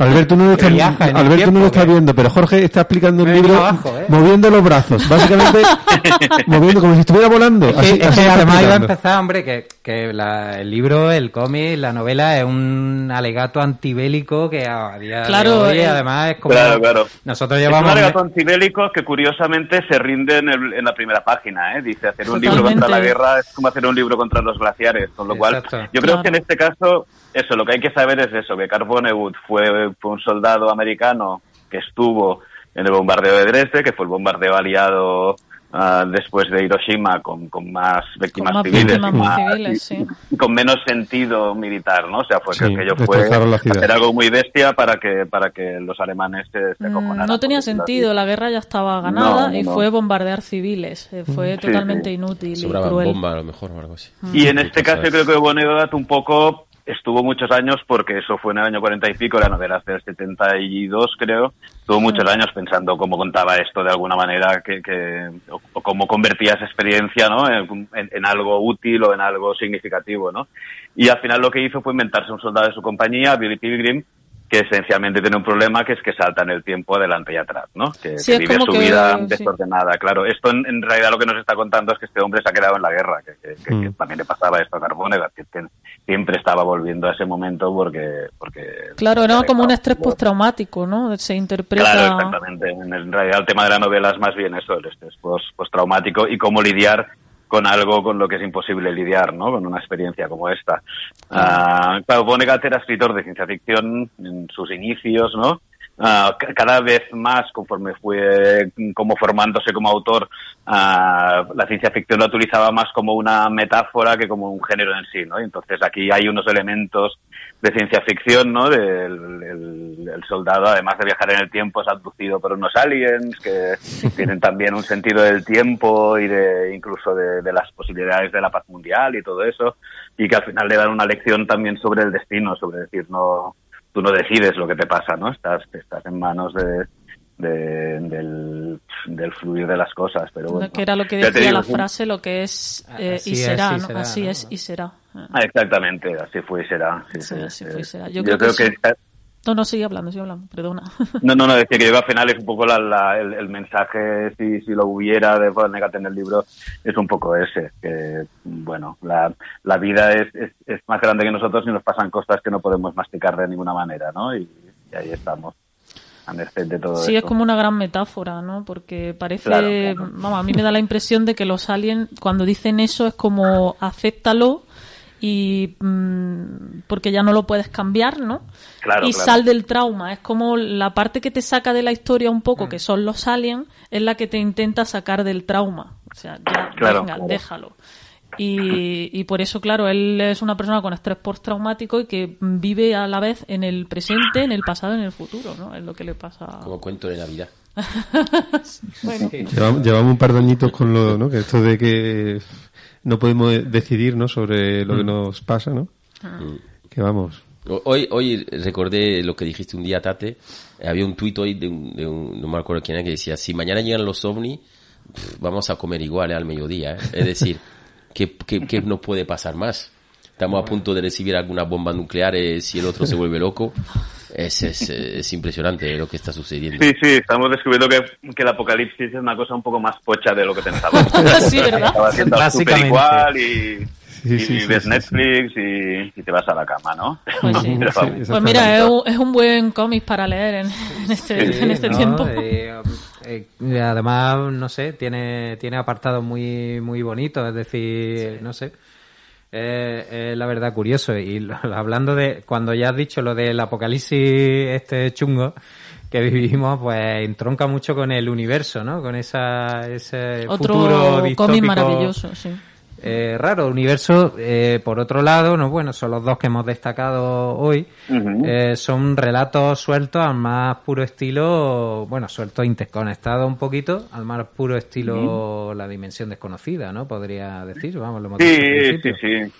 Albert, tú no lo estás, viaja en el Albert, tú no lo estás que- viendo, pero Jorge está explicando el libro abajo, ¿eh? moviendo los brazos, básicamente moviendo como si estuviera volando. Es Así, que, es así que está además iba a empezar, hombre, que, que la- el libro, el cómic, la novela es un alegato antibélico que a día Claro, de hoy eh. además es como... Claro, claro. Nosotros Es un llevamos... alegato antibélico que curiosamente se rinde en, el- en la primera página, ¿eh? Dice, hacer un libro contra la guerra es como hacer un libro contra los glaciares, con lo cual Exacto. yo creo Claro. que en este caso, eso, lo que hay que saber es eso, que Carl Vonnegut fue, fue un soldado americano que estuvo en el bombardeo de Dresde, que fue el bombardeo aliado ah, después de Hiroshima con, con más víctimas más civiles, víctimas y, más- civiles, sí. y con menos sentido militar, ¿no? O sea, fue Sí, que aquello fue hacer algo muy bestia para que para que los alemanes se, se Mm, No tenía sentido, la guerra ya estaba ganada No, no, y no. fue bombardear civiles. eh, Fue Sí, totalmente sí. inútil y cruel. bomba a lo mejor o algo así. Y en este caso yo creo que Vonnegut un poco estuvo muchos años, porque eso fue en el año 40 y pico, la novela es del 72 creo, estuvo muchos años pensando cómo contaba esto de alguna manera, que, que o, o cómo convertía esa experiencia ¿no? en, en- en algo útil o en algo significativo. ¿no? Y al final lo que hizo fue inventarse un soldado de su compañía, Billy Pilgrim, que esencialmente tiene un problema que es que salta en el tiempo adelante y atrás, ¿no? Que, Sí, que es vive su que- vida sí. desordenada. Claro, esto en, en realidad lo que nos está contando es que este hombre se ha quedado en la guerra, que, Mm. también le pasaba esto a Carbonell, que, que siempre estaba volviendo a ese momento porque... porque Claro, era como un estrés Claro, postraumático, ¿no? Se interpreta... Claro, exactamente. En, realidad el tema de la novela es más bien eso, el estrés post- postraumático y cómo lidiar con algo con lo que es imposible lidiar, ¿no? Con una experiencia como esta. Ah, claro, Vonnegut era escritor de ciencia ficción en sus inicios, ¿no? Ca- cada vez más, conforme fue mm, como formándose como autor, ah, la ciencia ficción la utilizaba más como una metáfora que como un género en sí, ¿no? Y entonces aquí hay unos elementos de ciencia ficción, ¿no? Del el, el soldado, además de viajar en el tiempo, es abducido por unos aliens que tienen también un sentido del tiempo y de incluso de, de las posibilidades de la paz mundial y todo eso, y que al final le dan una lección también sobre el destino, sobre decir, no, tú no decides lo que te pasa, ¿no? Estás, estás en manos de, de- del, del fluir de las cosas, pero bueno. que era lo que decía la frase, lo que es eh, Así y será, ¿no? será, Así ¿no? es y será. Ah, Exactamente, así fue y será. Sí, Sí, sí, así sí. fue y será. Yo Yo, creo creo que que, No, no, sigue hablando, sigue hablando, perdona. No, no, no, decía que yo al final es un poco la, la- el, el mensaje, si, si lo hubiera de Vonnegut en el libro, es un poco ese, que, bueno, la, la vida es, es, es más grande que nosotros y nos pasan cosas que no podemos masticar de ninguna manera, ¿no? Y, y ahí estamos, a merced de todo Sí, es como una gran metáfora, ¿no? Porque parece, Claro, claro. vamos, a mí me da la impresión de que los aliens, cuando dicen eso, es como acéptalo y mm, porque ya no lo puedes cambiar, ¿no? Claro, y claro. sal del trauma. Es como la parte que te saca de la historia un Mm. poco, que son los aliens, es la que te intenta sacar del trauma. O sea, ya, Claro, venga, claro. déjalo. Y, y por eso, claro, él es una persona con estrés postraumático y que vive a la vez en el presente, en el pasado y en el futuro, ¿no? Es lo que le pasa. Como cuento de Navidad. Bueno, Llevamos, llevamos un par de añitos con lo, ¿no? Que esto de que no podemos decidir, ¿no? Sobre lo que nos pasa, ¿no? Que vamos. Hoy, hoy recordé lo que dijiste un día, Tate. Eh, Había un tuit hoy de un, de un- no me acuerdo quién era, que decía, si mañana llegan los ovnis, pff, vamos a comer igual eh, al mediodía. eh". Es decir, ¿qué, qué, qué nos puede pasar más? Estamos a punto de recibir alguna bomba nuclear eh, si el otro se vuelve loco. Es, es, eh, es impresionante lo que está sucediendo. Sí, sí, estamos descubriendo que, que el apocalipsis es una cosa un poco más pocha de lo que pensábamos. Sí, ¿verdad? Estaba haciendo súper igual y, Sí, y sí, sí, ves sí, Netflix Y, y te vas a la cama, ¿no? Pues sí. Pero vamos. Sí, Pues mira, es un, es un buen cómic para leer en, en este, Sí, en este ¿no? tiempo. Eh, eh, y además, no sé, tiene, tiene apartados muy, muy bonitos, es decir, no sé. Eh, es la verdad curioso. Y lo- hablando de, cuando ya has dicho lo del apocalipsis este chungo que vivimos, pues entronca mucho con el universo, ¿no? Con esa, ese futuro Otro cómic distópico. maravilloso, sí. Eh, raro, universo, eh, por otro lado, no, bueno, son los dos que hemos destacado hoy, eh, son relatos sueltos al más puro estilo, bueno, sueltos interconectados un poquito, al más puro estilo la dimensión desconocida, ¿no? Podría decir, vamos, lo hemos dicho al Sí, sí, sí.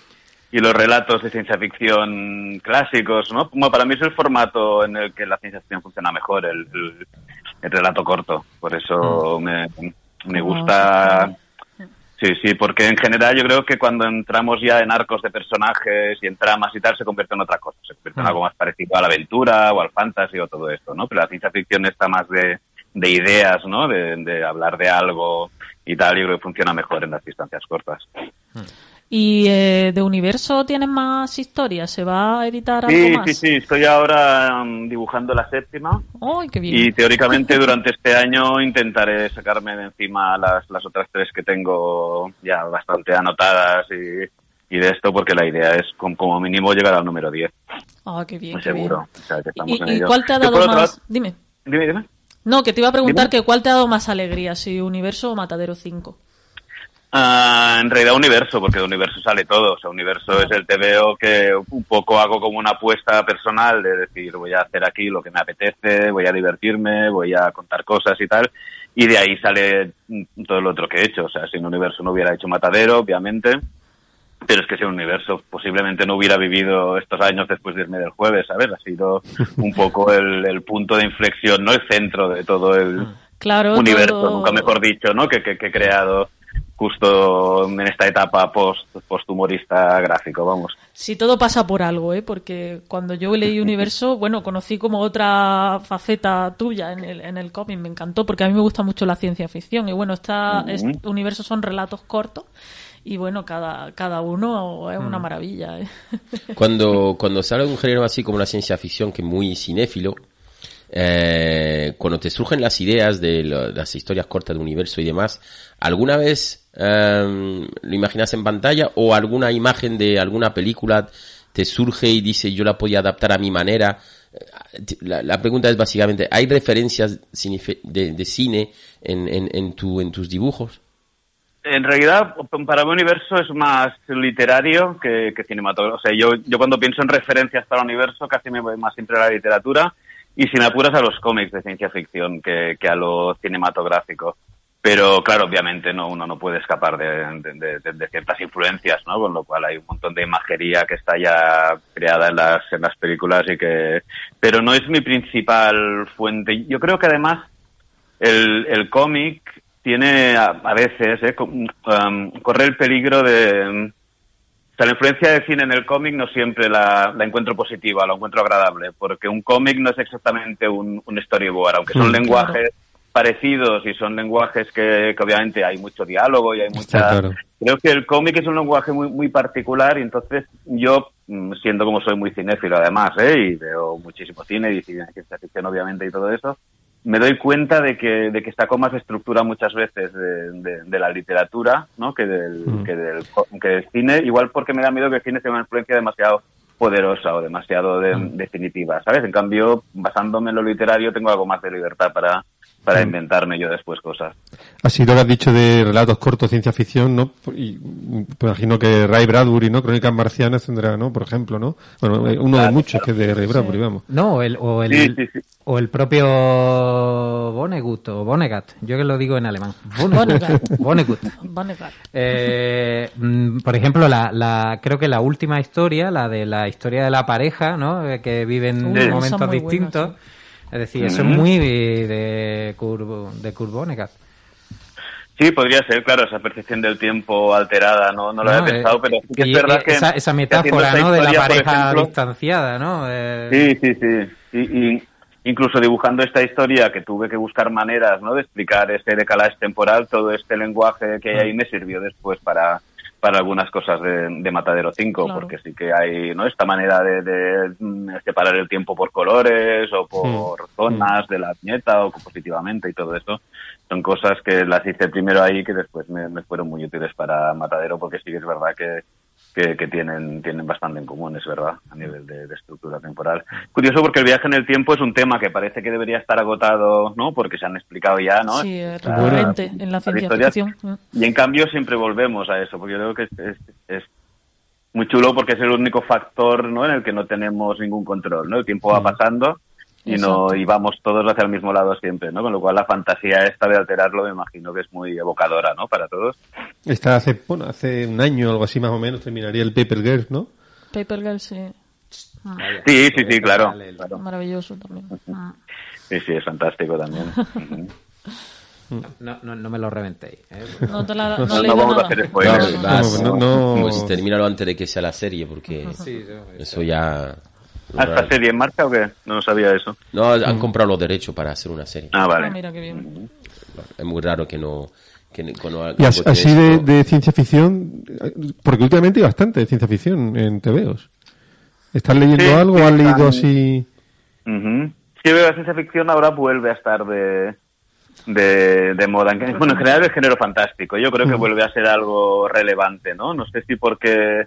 Y los relatos de ciencia ficción clásicos, ¿no? Bueno, para mí es el formato en el que la ciencia ficción funciona mejor, el, el- el relato corto. Por Mm. eso me, me gusta... Sí, sí, porque en general yo creo que cuando entramos ya en arcos de personajes y en tramas y tal, se convierte en otra cosa. Se convierte en Mm. algo más parecido a la aventura o al fantasy o todo esto, ¿no? Pero la ciencia ficción está más de, de ideas, ¿no? De, de hablar de algo y tal. Yo creo que funciona mejor en las distancias cortas. ¿Y eh, de Universo tienes más historias? ¿Se va a editar algo Sí, más? sí, sí. Estoy ahora mm, dibujando la séptima ¡Ay, qué bien! y teóricamente durante este año intentaré sacarme de encima las, las otras tres que tengo ya bastante anotadas y, y de esto porque la idea es com- como mínimo llegar al número 10, Ah, qué bien, muy qué bien. seguro. O sea, que estamos ¿Y, en y ello. cuál te ha dado más? lado- Dime. Dime, dime. No, que te iba a preguntar Dime. que cuál te ha dado más alegría, si Universo o Matadero 5. Ah, en realidad Universo, porque de Universo sale todo. O sea, Universo es el TVO que un poco hago como una apuesta personal de decir, voy a hacer aquí lo que me apetece, voy a divertirme, voy a contar cosas y tal. Y de ahí sale todo lo otro que he hecho. O sea, sin Universo no hubiera hecho Matadero, obviamente. Pero es que sin Universo posiblemente no hubiera vivido estos años después de irme del jueves, ¿sabes? Ha sido un poco el, el punto de inflexión, no el centro de todo el, Claro, universo, todo- nunca mejor dicho, ¿no? Que, que, que he creado. Justo en esta etapa post, post humorista gráfico, vamos. Sí, todo pasa por algo, ¿eh? Porque cuando yo leí Universo, bueno, conocí como otra faceta tuya en el, en el cómic, me encantó, porque a mí me gusta mucho la ciencia ficción. Y bueno, esta, este Universo son relatos cortos, y bueno, cada, cada uno es una maravilla, ¿eh? Cuando, cuando sale un género así como la ciencia ficción, que es muy cinéfilo, eh, cuando te surgen las ideas de lo- las historias cortas del universo y demás, ¿alguna vez eh, lo imaginas en pantalla o alguna imagen de alguna película te surge y dice yo la podía adaptar a mi manera? Eh, La, la pregunta es básicamente, ¿hay referencias de, de cine en, en, en, tu, en tus dibujos? En realidad, para mi universo es más literario que, que cinematográfico. O sea, yo, yo cuando pienso en referencias para el universo casi me voy más siempre a la literatura y sin apuras a los cómics de ciencia ficción que, que a lo cinematográfico. Pero claro, obviamente no uno no puede escapar de, de- de- de ciertas influencias, ¿no? Con lo cual hay un montón de imagería que está ya creada en las, en las películas y que... Pero no es mi principal fuente. Yo creo que además el, el cómic tiene a, a veces, eh, um, corre el peligro de... um, o sea, la influencia del cine en el cómic no siempre la, la encuentro positiva, la encuentro agradable, porque un cómic no es exactamente un, un storyboard, aunque son Mm. lenguajes parecidos y son lenguajes que, que obviamente hay mucho diálogo y hay mucha... claro. Creo que el cómic es un lenguaje muy, muy particular y entonces yo, mm, siendo como soy muy cinéfilo además, ¿eh? y veo muchísimo cine y ciencia ficción obviamente y todo eso, me doy cuenta de que, de que está más estructura muchas veces de, de- de la literatura ¿no? que, del, Mm. que, del, que del cine, igual porque me da miedo que el cine sea una influencia demasiado poderosa o demasiado de- definitiva, ¿sabes? En cambio, basándome en lo literario, tengo algo más de libertad para, para inventarme yo después cosas. Así lo que has dicho de relatos cortos, ciencia ficción, ¿no? Y mm, me imagino que Ray Bradbury, ¿no? Crónicas marcianas tendrá, ¿no? Por ejemplo, ¿no? Bueno, eh, uno de muchos que es de Ray Bradbury, vamos. No, o el, o el, Sí, sí, sí. o el propio Vonnegut o Vonnegut, yo que lo digo en alemán. Vonnegut. Vonnegut. Vonnegut. Eh, mm, por ejemplo, la, la, creo que la última historia, la de la historia de la pareja, ¿no? Eh, Que viven momentos distintos. sí. Es decir, eso es muy de Kurt, de. Sí, podría ser, claro, esa percepción del tiempo alterada, no, no lo No, había pensado, eh, pero sí que es verdad que... esa, metáfora, ¿no? De la pareja ejemplo, distanciada, ¿no? Eh, Sí, sí, sí. Y, y incluso dibujando esta historia que tuve que buscar maneras ¿no? de explicar este decalaje temporal, todo este lenguaje que hay ahí me sirvió después para, para algunas cosas de, de Matadero 5, Claro. porque sí que hay ¿no? esta manera de, de, mm, separar el tiempo por colores o por zonas de la viñeta o compositivamente y todo eso. Son cosas que las hice primero ahí que después me, me fueron muy útiles para Matadero, porque sí que es verdad que, que, que tienen, tienen bastante en común, es verdad, a nivel de, de estructura temporal. Curioso porque el viaje en el tiempo es un tema que parece que debería estar agotado, ¿no? Porque se han explicado ya, ¿no? Sí, es La- recurrente en la ciencia ficción. Y en cambio siempre volvemos a eso, porque yo creo que es, es, es muy chulo porque es el único factor ¿no? en el que no tenemos ningún control, ¿no? El tiempo va pasando y no vamos todos hacia el mismo lado siempre, ¿no? Con lo cual la fantasía esta de alterarlo me imagino que es muy evocadora, ¿no? Para todos. Está hace, bueno, hace un año o algo así más o menos terminaría el Paper Girls, ¿no? Paper Girl, sí. vaya, Sí, sí, sí, claro. claro. Maravilloso también. Mm. Sí, sí, es fantástico también. Ujú. No, no, no me lo reventéis. ¿eh? No te la, no, No, leí no vamos a hacer spoilers. No, No, vas- no, no- Pues termínalo antes de que sea la serie, porque Sí, eso ya... ¿Ah, ¿Esta serie en marcha o qué? No lo sabía eso. No, han comprado los derechos para hacer una serie. Ah, Ah, vale. mira qué bien. Es muy raro que no... Que, no- Y así de, ciencia ficción, porque últimamente hay bastante de ciencia ficción en TVOs. ¿Estás leyendo Sí, algo? sí, ¿Has leído así? Ujú. Sí, veo la ciencia ficción ahora vuelve a estar de, de, de moda. En- Bueno, en general el género fantástico. Yo creo que vuelve a ser algo relevante, ¿no? No sé si porque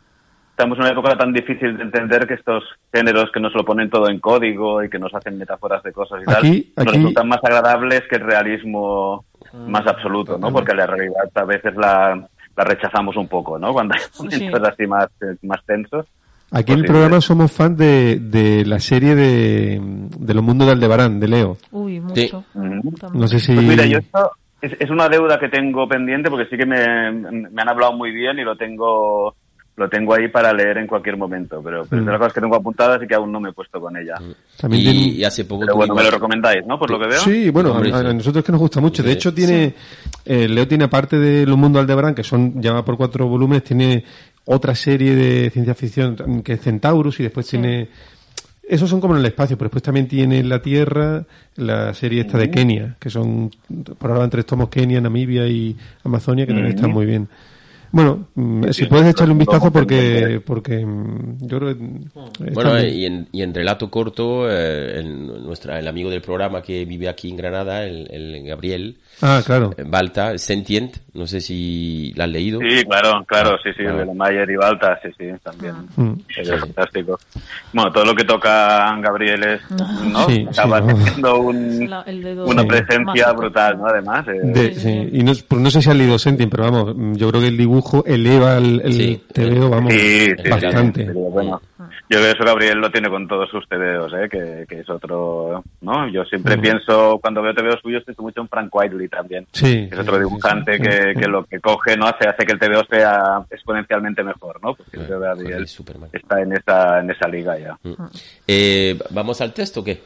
estamos en una época tan difícil de entender que estos géneros que nos lo ponen todo en código y que nos hacen metáforas de cosas y Aquí- tal, nos aquí- resultan más agradables que el realismo más absoluto, ¿no? Porque la realidad a veces la, la rechazamos un poco, ¿no? Cuando hay momentos así más, más tensos. Aquí en el Posible. programa somos fans de, de la serie de, de Los Mundos de Aldebarán, de Leo. Uy, mucho. Sí. No sé si... Pues mira, yo esto es, es una deuda que tengo pendiente porque sí que me, me han hablado muy bien y lo tengo lo tengo ahí para leer en cualquier momento, pero, pero es de las cosas que tengo apuntadas y que aún no me he puesto con ella. También Y, tiene- y hace poco Pero bueno, me lo recomendáis, ¿no? Por lo que veo. Sí, bueno, a, a nosotros es que nos gusta mucho. De hecho, tiene eh, Leo tiene aparte de Los Mundos Aldebarán, que son ya va por cuatro volúmenes, tiene otra serie de ciencia ficción que es Centaurus y después tiene esos son como en el espacio, pero después también tiene la Tierra, la serie esta de Kenia, que son por ahora en tres tomos Kenia, Namibia y Amazonia, que también están muy bien. Bueno, mm, si puedes echarle un vistazo porque porque mm, yo creo que Bueno, y en, y en relato corto, eh, el, nuestra, el amigo del programa que vive aquí en Granada, el, el Gabriel Ah, claro. eh, Balta, Sentient, no sé si la has leído. Sí, claro, claro, sí, sí, Ah. el de Mayer y Balta, sí, sí, también. Mm. Es fantástico. Bueno, todo lo que toca Gabriel es, ¿no? Sí, Acaba sí, no. siendo un- La- una Sí. presencia brutal, ¿no? Además, eh, De- sí, Y no, pues no sé si has leído Sentient, pero vamos, yo creo que el dibujo eleva el, el Sí. TVO, vamos, Sí, sí, bastante. sí, pero bueno, yo creo que eso Gabriel lo tiene con todos sus TVOs, ¿eh? que, que es otro, ¿no? Yo siempre Mm. pienso, cuando veo TVOs suyos, pienso mucho en Frank Whiteley también. Sí, que es otro dibujante sí, que, sí. que lo que coge, ¿no? Hace, hace que el TVO sea exponencialmente mejor, ¿no? Porque que con Gabriel está en esa, en esa liga ya. Eh, ¿Vamos al texto o qué?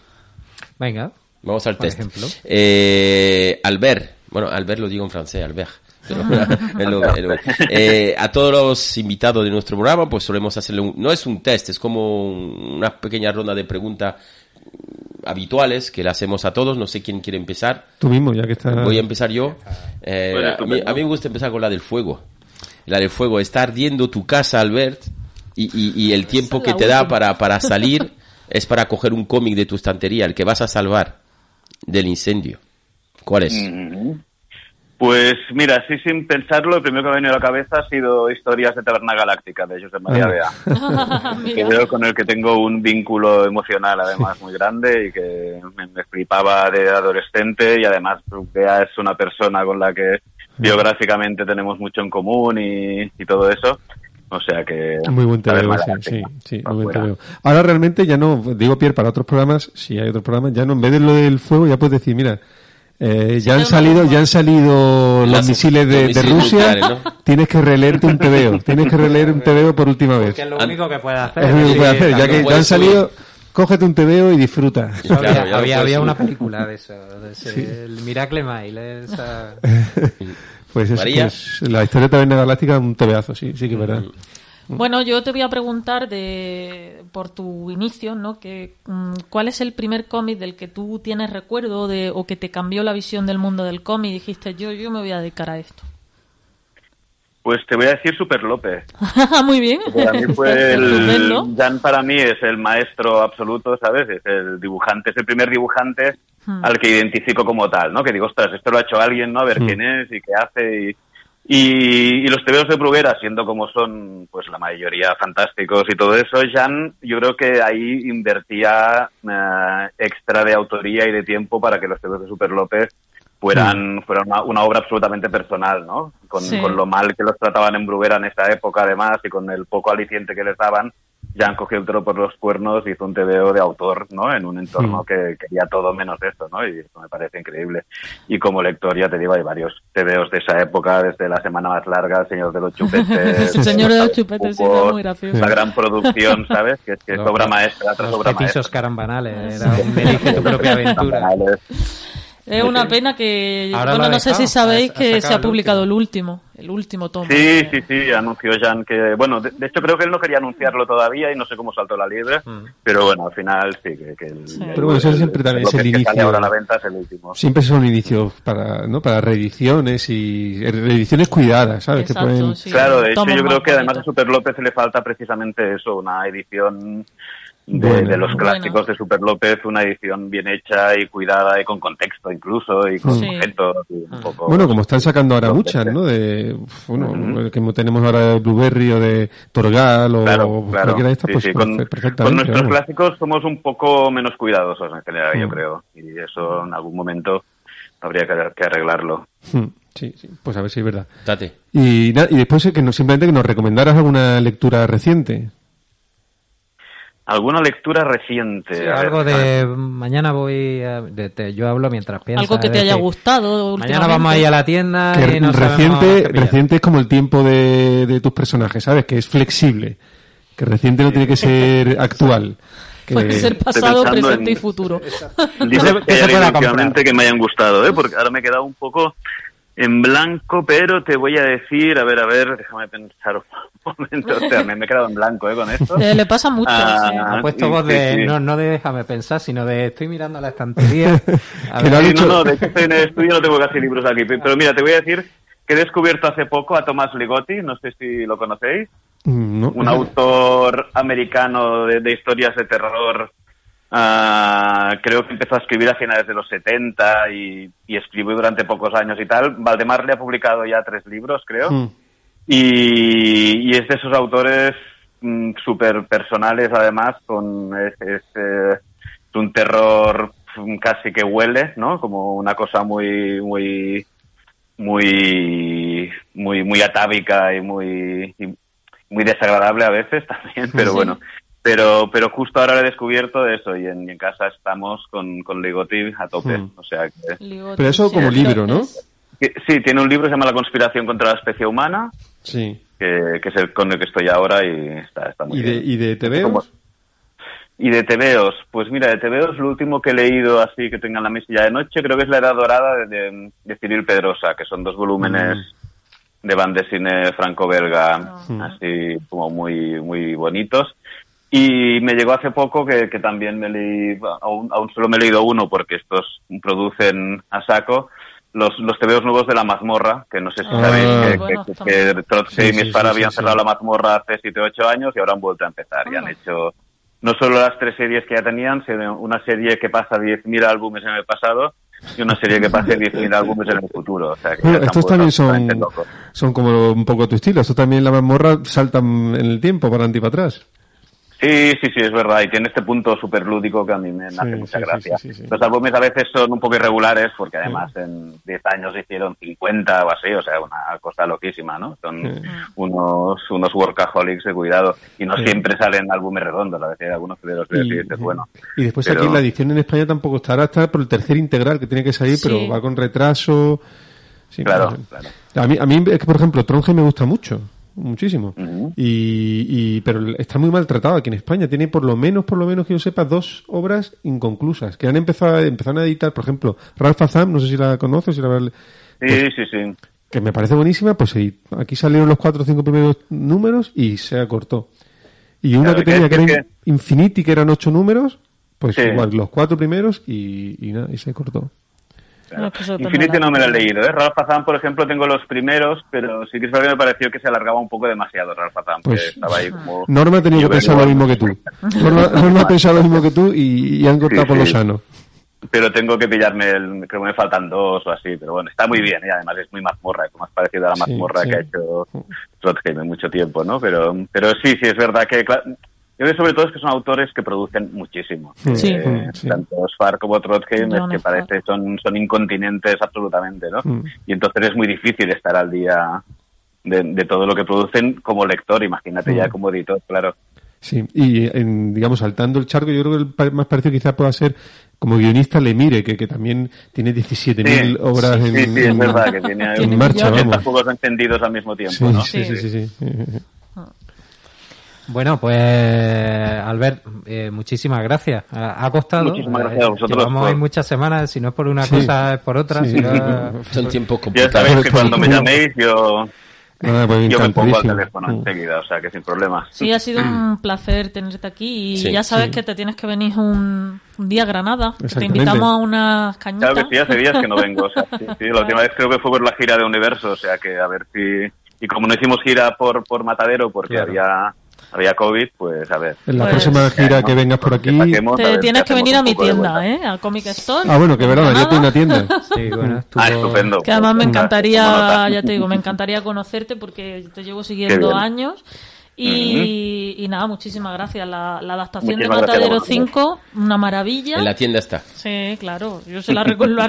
Venga. Vamos al ejemplo. Eh, Albert, bueno, Albert lo digo en francés, Albert. eh, a todos los invitados de nuestro programa, pues solemos hacerle un, no es un test, es como un- una pequeña ronda de preguntas habituales que le hacemos a todos. No sé quién quiere empezar. Tú mismo, ya que estás... Voy a empezar yo. Eh, Bueno, a, mí, estupendo. a mí me gusta empezar con la del fuego. La del fuego. Está ardiendo tu casa, Albert, y, y- y el tiempo que te da para, para salir es para coger un cómic de tu estantería, el que vas a salvar del incendio. ¿Cuál es? Ujú. Pues mira, así sin pensarlo, el primero que me ha venido a la cabeza ha sido Historias de Taberna Galáctica de José María Ah. Bea. que Mira. veo con el que tengo un vínculo emocional además muy grande y que me, me flipaba de adolescente y además Bea es una persona con la que biográficamente tenemos mucho en común y, y todo eso. O sea que... Muy buen TVO, sí, sí, sí, muy buen. TVO. Ahora realmente ya no, digo Pierre, para otros programas, si hay otros programas, ya no, en vez de lo del fuego, ya puedes decir, mira, eh, ya han salido, ya han salido los misiles de, Rusia, tienes que releerte un TVO, tienes que releer un TVO por última vez. Que es lo An- único que puede hacer. Es lo único que puedes hacer, ya que ya puedes han salido, cógete un TVO y disfruta. Había, Claro, ya había, una película de eso, de ese- el Miracle Mail. Esa... Pues es, María. pues, la historia de Taberna Galáctica un TVazo, sí, sí que es verdad. Bueno, yo te voy a preguntar de por tu inicio, ¿no? Que mm, ¿cuál es el primer cómic del que tú tienes recuerdo de o que te cambió la visión del mundo del cómic y dijiste yo yo me voy a dedicar a esto? Pues te voy a decir Super López. Muy bien. Para mí fue el... Jan para mí es el maestro absoluto, ¿sabes? Es el dibujante, es el primer dibujante Hmm. al que identifico como tal, ¿no? Que digo, ostras, esto lo ha hecho alguien, ¿no? A ver Hmm. quién es y qué hace y... Y, y los tebeos de Bruguera, siendo como son, pues la mayoría fantásticos y todo eso, Jan, yo creo que ahí invertía eh, extra de autoría y de tiempo para que los tebeos de Super López fueran, fueran una, una obra absolutamente personal, ¿no? Con, Sí. con lo mal que los trataban en Bruguera en esa época, además, y con el poco aliciente que les daban, Jan cogió el toro por los cuernos y hizo un TVO de autor, ¿no? En un entorno Mm. que quería todo menos esto, ¿no? Y eso me parece increíble. Y como lector, ya te digo, hay varios TVOs de esa época, desde La Semana Más Larga, El Señor de los Chupetes... El Señor de los Los Chupetes, sí, era muy gracioso. La gran producción, ¿sabes? Que, que es Los- obra maestra tras Los obra maestra. carambanales. Era un elige tu propia aventura. Es una pena que Ahora bueno, no sé si sabéis ha- ha que se ha el publicado el último, el último tomo. Sí, sí, sí, anunció Jan que, bueno, de, de hecho creo que él no quería anunciarlo todavía y no sé cómo saltó la liebre, Mm. pero bueno, al final sí, que, que el, Sí. Pero bueno, eso siempre también es el que inicio. ahora a la venta es el último. Siempre son inicios para, ¿no? Para reediciones y reediciones cuidadas, ¿sabes? Exacto, que pueden... sí. Claro, de hecho yo creo que además a. Super López le falta precisamente eso, una edición de, Bueno. de los Bueno. clásicos de Super López, una edición bien hecha y cuidada y con contexto incluso y con Sí. objetos y un poco... Bueno, como están sacando ahora muchas, veces. ¿no? De, bueno, el que tenemos ahora de Blueberry o de Torgal o Claro, claro. cualquiera de estas, Sí, pues sí, con, perfe- perfectamente. con nuestros vamos. clásicos somos un poco menos cuidadosos en general, yo Mm. creo. Y eso en algún momento habría que, que arreglarlo. Mm, Sí, sí, pues a ver si es verdad. Y, na- y después eh, que nos, simplemente que nos recomendaras alguna lectura reciente. Alguna lectura reciente. Sí, a ver, algo de mañana voy a- de- te- yo hablo mientras piensas Algo que te haya gustado mañana vamos a ir a la tienda Que y no reciente, reciente es como el tiempo de, de tus personajes, ¿sabes? Que es flexible. Que reciente no tiene que ser actual. Que, Puede ser pasado, presente en- y futuro. Libros Que que que me hayan gustado, ¿eh? Porque ahora me he quedado un poco en blanco, pero te voy a decir, a ver, a ver, déjame pensar momento. O sea, me, me he quedado en blanco, ¿eh? Con esto. Eh, le pasa mucho. Ah, sí. Ha puesto sí, voz sí, de, sí. no, no de déjame pensar, sino de estoy mirando la estantería. A ver, dicho- no, no, de hecho estoy en el estudio, no tengo casi libros aquí. Pero mira, te voy a decir que he descubierto hace poco a Tomás Ligotti, no sé si lo conocéis, Mm, no. un autor americano de, de historias de terror. ah, creo que empezó a escribir a finales de los 70 y, y escribió durante pocos años y tal. Valdemar le ha publicado ya tres libros, creo. Mm. Y, y es de esos autores súper personales, además, con es, es, eh, es un terror mm, casi que huele, ¿no? Como una cosa muy, muy, muy, muy, muy atávica y muy, y muy desagradable a veces también, pero Sí. bueno. Pero, pero justo ahora lo he descubierto eso y en, y en casa estamos con, con Ligotti a tope. Mm. O sea que, Pero eso como libro, ¿no? sí, tiene un libro que se llama La conspiración contra la especie humana, Sí. que, que es el con el que estoy ahora y está, está muy ¿Y de, bien. y de TVOs? Y de TVOs, pues mira, de TVOs lo último que he leído así que tenga en la mesilla de noche creo que es La Edad Dorada de, de, de Cyril Pedrosa, que son dos volúmenes de band de cine franco-belga, así como muy, muy bonitos. Y me llegó hace poco que, que también me leí, aún, aún solo me he leído uno porque estos producen a saco, los, los TVOs nuevos de la mazmorra, que no sé si Ah, sabéis que, bueno, que, también. que Trotsky Sí, y sí, Mispara sí, habían sí, cerrado sí. la mazmorra hace 7 o 8 años y ahora han vuelto a empezar. Y han Ah. hecho no solo las tres series que ya tenían, sino una serie que pasa 10.000 álbumes en el pasado y una serie que pase 10.000 álbumes en el futuro. O sea, que Bueno, estos también son, son como un poco tu estilo. Esto también la mazmorra saltan en el tiempo, para adelante y para atrás. Sí, sí, sí, es verdad. Y tiene este punto súper lúdico que a mí me hace mucha sí, gracia. sí, sí, sí. Los álbumes a veces son un poco irregulares porque además en 10 años hicieron 50 o así, o sea, una cosa loquísima, ¿no? Son Sí. unos, unos workaholics de cuidado. Y no Sí. siempre salen álbumes redondos, a veces hay algunos que los ves y dices, bueno. y después pero- aquí la edición en España tampoco estará, está por el tercer integral que tiene que salir, Sí. pero va con retraso. Sí, Claro, claro. A mí, a mí es que, por ejemplo, Tronje me gusta mucho, muchísimo. Y, y pero está muy maltratado aquí en España. Tiene por lo menos, por lo menos que yo sepa, dos obras inconclusas que han empezado, empezaron a editar, por ejemplo, Ralph Azam, no sé si la conoces, si la Sí, sí, sí. que me parece buenísima, pues aquí salieron los cuatro o cinco primeros números y se acortó. Y una Claro, que que tenía es que que- era Infinity, que eran ocho números, pues Sí. igual, los cuatro primeros y, y nada, y se cortó. No, es depende Infinity no me lo he leído, ¿eh? Ralph Azam, por ejemplo, tengo los primeros, pero sí que es verdad que me pareció que se alargaba un poco demasiado Ralph Azam, Pues- estaba ahí como... Norma ha tenido que pensar lo mismo que tú. Norma, Norma ha pensado lo mismo que tú y, y han cortado Sí, por lo sí. sano. Pero tengo que pillarme, el, creo que me faltan dos o así, pero bueno, está muy bien, y además es muy mazmorra, como más parecido a la mazmorra sí. que ha hecho Trotsky en mucho tiempo, ¿no? Pero, pero sí, sí, es verdad que... Yo creo que sobre todo es que son autores que producen muchísimo. Sí. Eh, Sí. Tanto Sfar como Trotsky es John que parece son, son incontinentes absolutamente, ¿no? Mm. Y entonces es muy difícil estar al día de, de todo lo que producen como lector, imagínate Mm. ya como editor, claro. Sí, y en, digamos, saltando el charco, yo creo que el más parecido quizás pueda ser como guionista Lemire, que, que también tiene 17.000 Sí, obras sí, en, sí, sí, es en- verdad que tiene, en marcha, vamos. juegos encendidos al mismo tiempo, Sí, ¿no? sí, sí, sí, sí. Bueno, pues Albert, eh, muchísimas gracias. Ha costado. Muchísimas gracias a Eh, vosotros Llevamos por- ahí muchas semanas, si no es por una Sí. cosa es por otra. Sí. si no- Son tiempos Ya sabéis que cuando me llaméis yo, pues yo me pongo al teléfono Mm. enseguida, o sea que sin problemas. Sí, ha sido un placer tenerte aquí y Sí, ya sabes sí. que te tienes que venir un, un día a Granada. que Te invitamos a unas cañitas. Claro que sí, hace días que no vengo. O sea, sí, sí, la última vez creo que fue por la gira de Universo, o sea que a ver si... Y como no hicimos gira por, por Matadero porque Claro. había, había COVID, pues a ver. En la Pues- próxima gira que vengas por aquí. Te ver tienes que venir a mi tienda. ¿eh? A Comic Store. Ah, bueno, que verdad, ya Granada. tiene una tienda. Sí, bueno, estuvo- Ah, estupendo. Que además me encantaría, ya te digo, me encantaría conocerte porque te llevo siguiendo años Y, y nada, muchísimas gracias. La, la adaptación Muchísimas de Matadero vosotros. 5, una maravilla. En la tienda está. Sí, claro. Yo se la,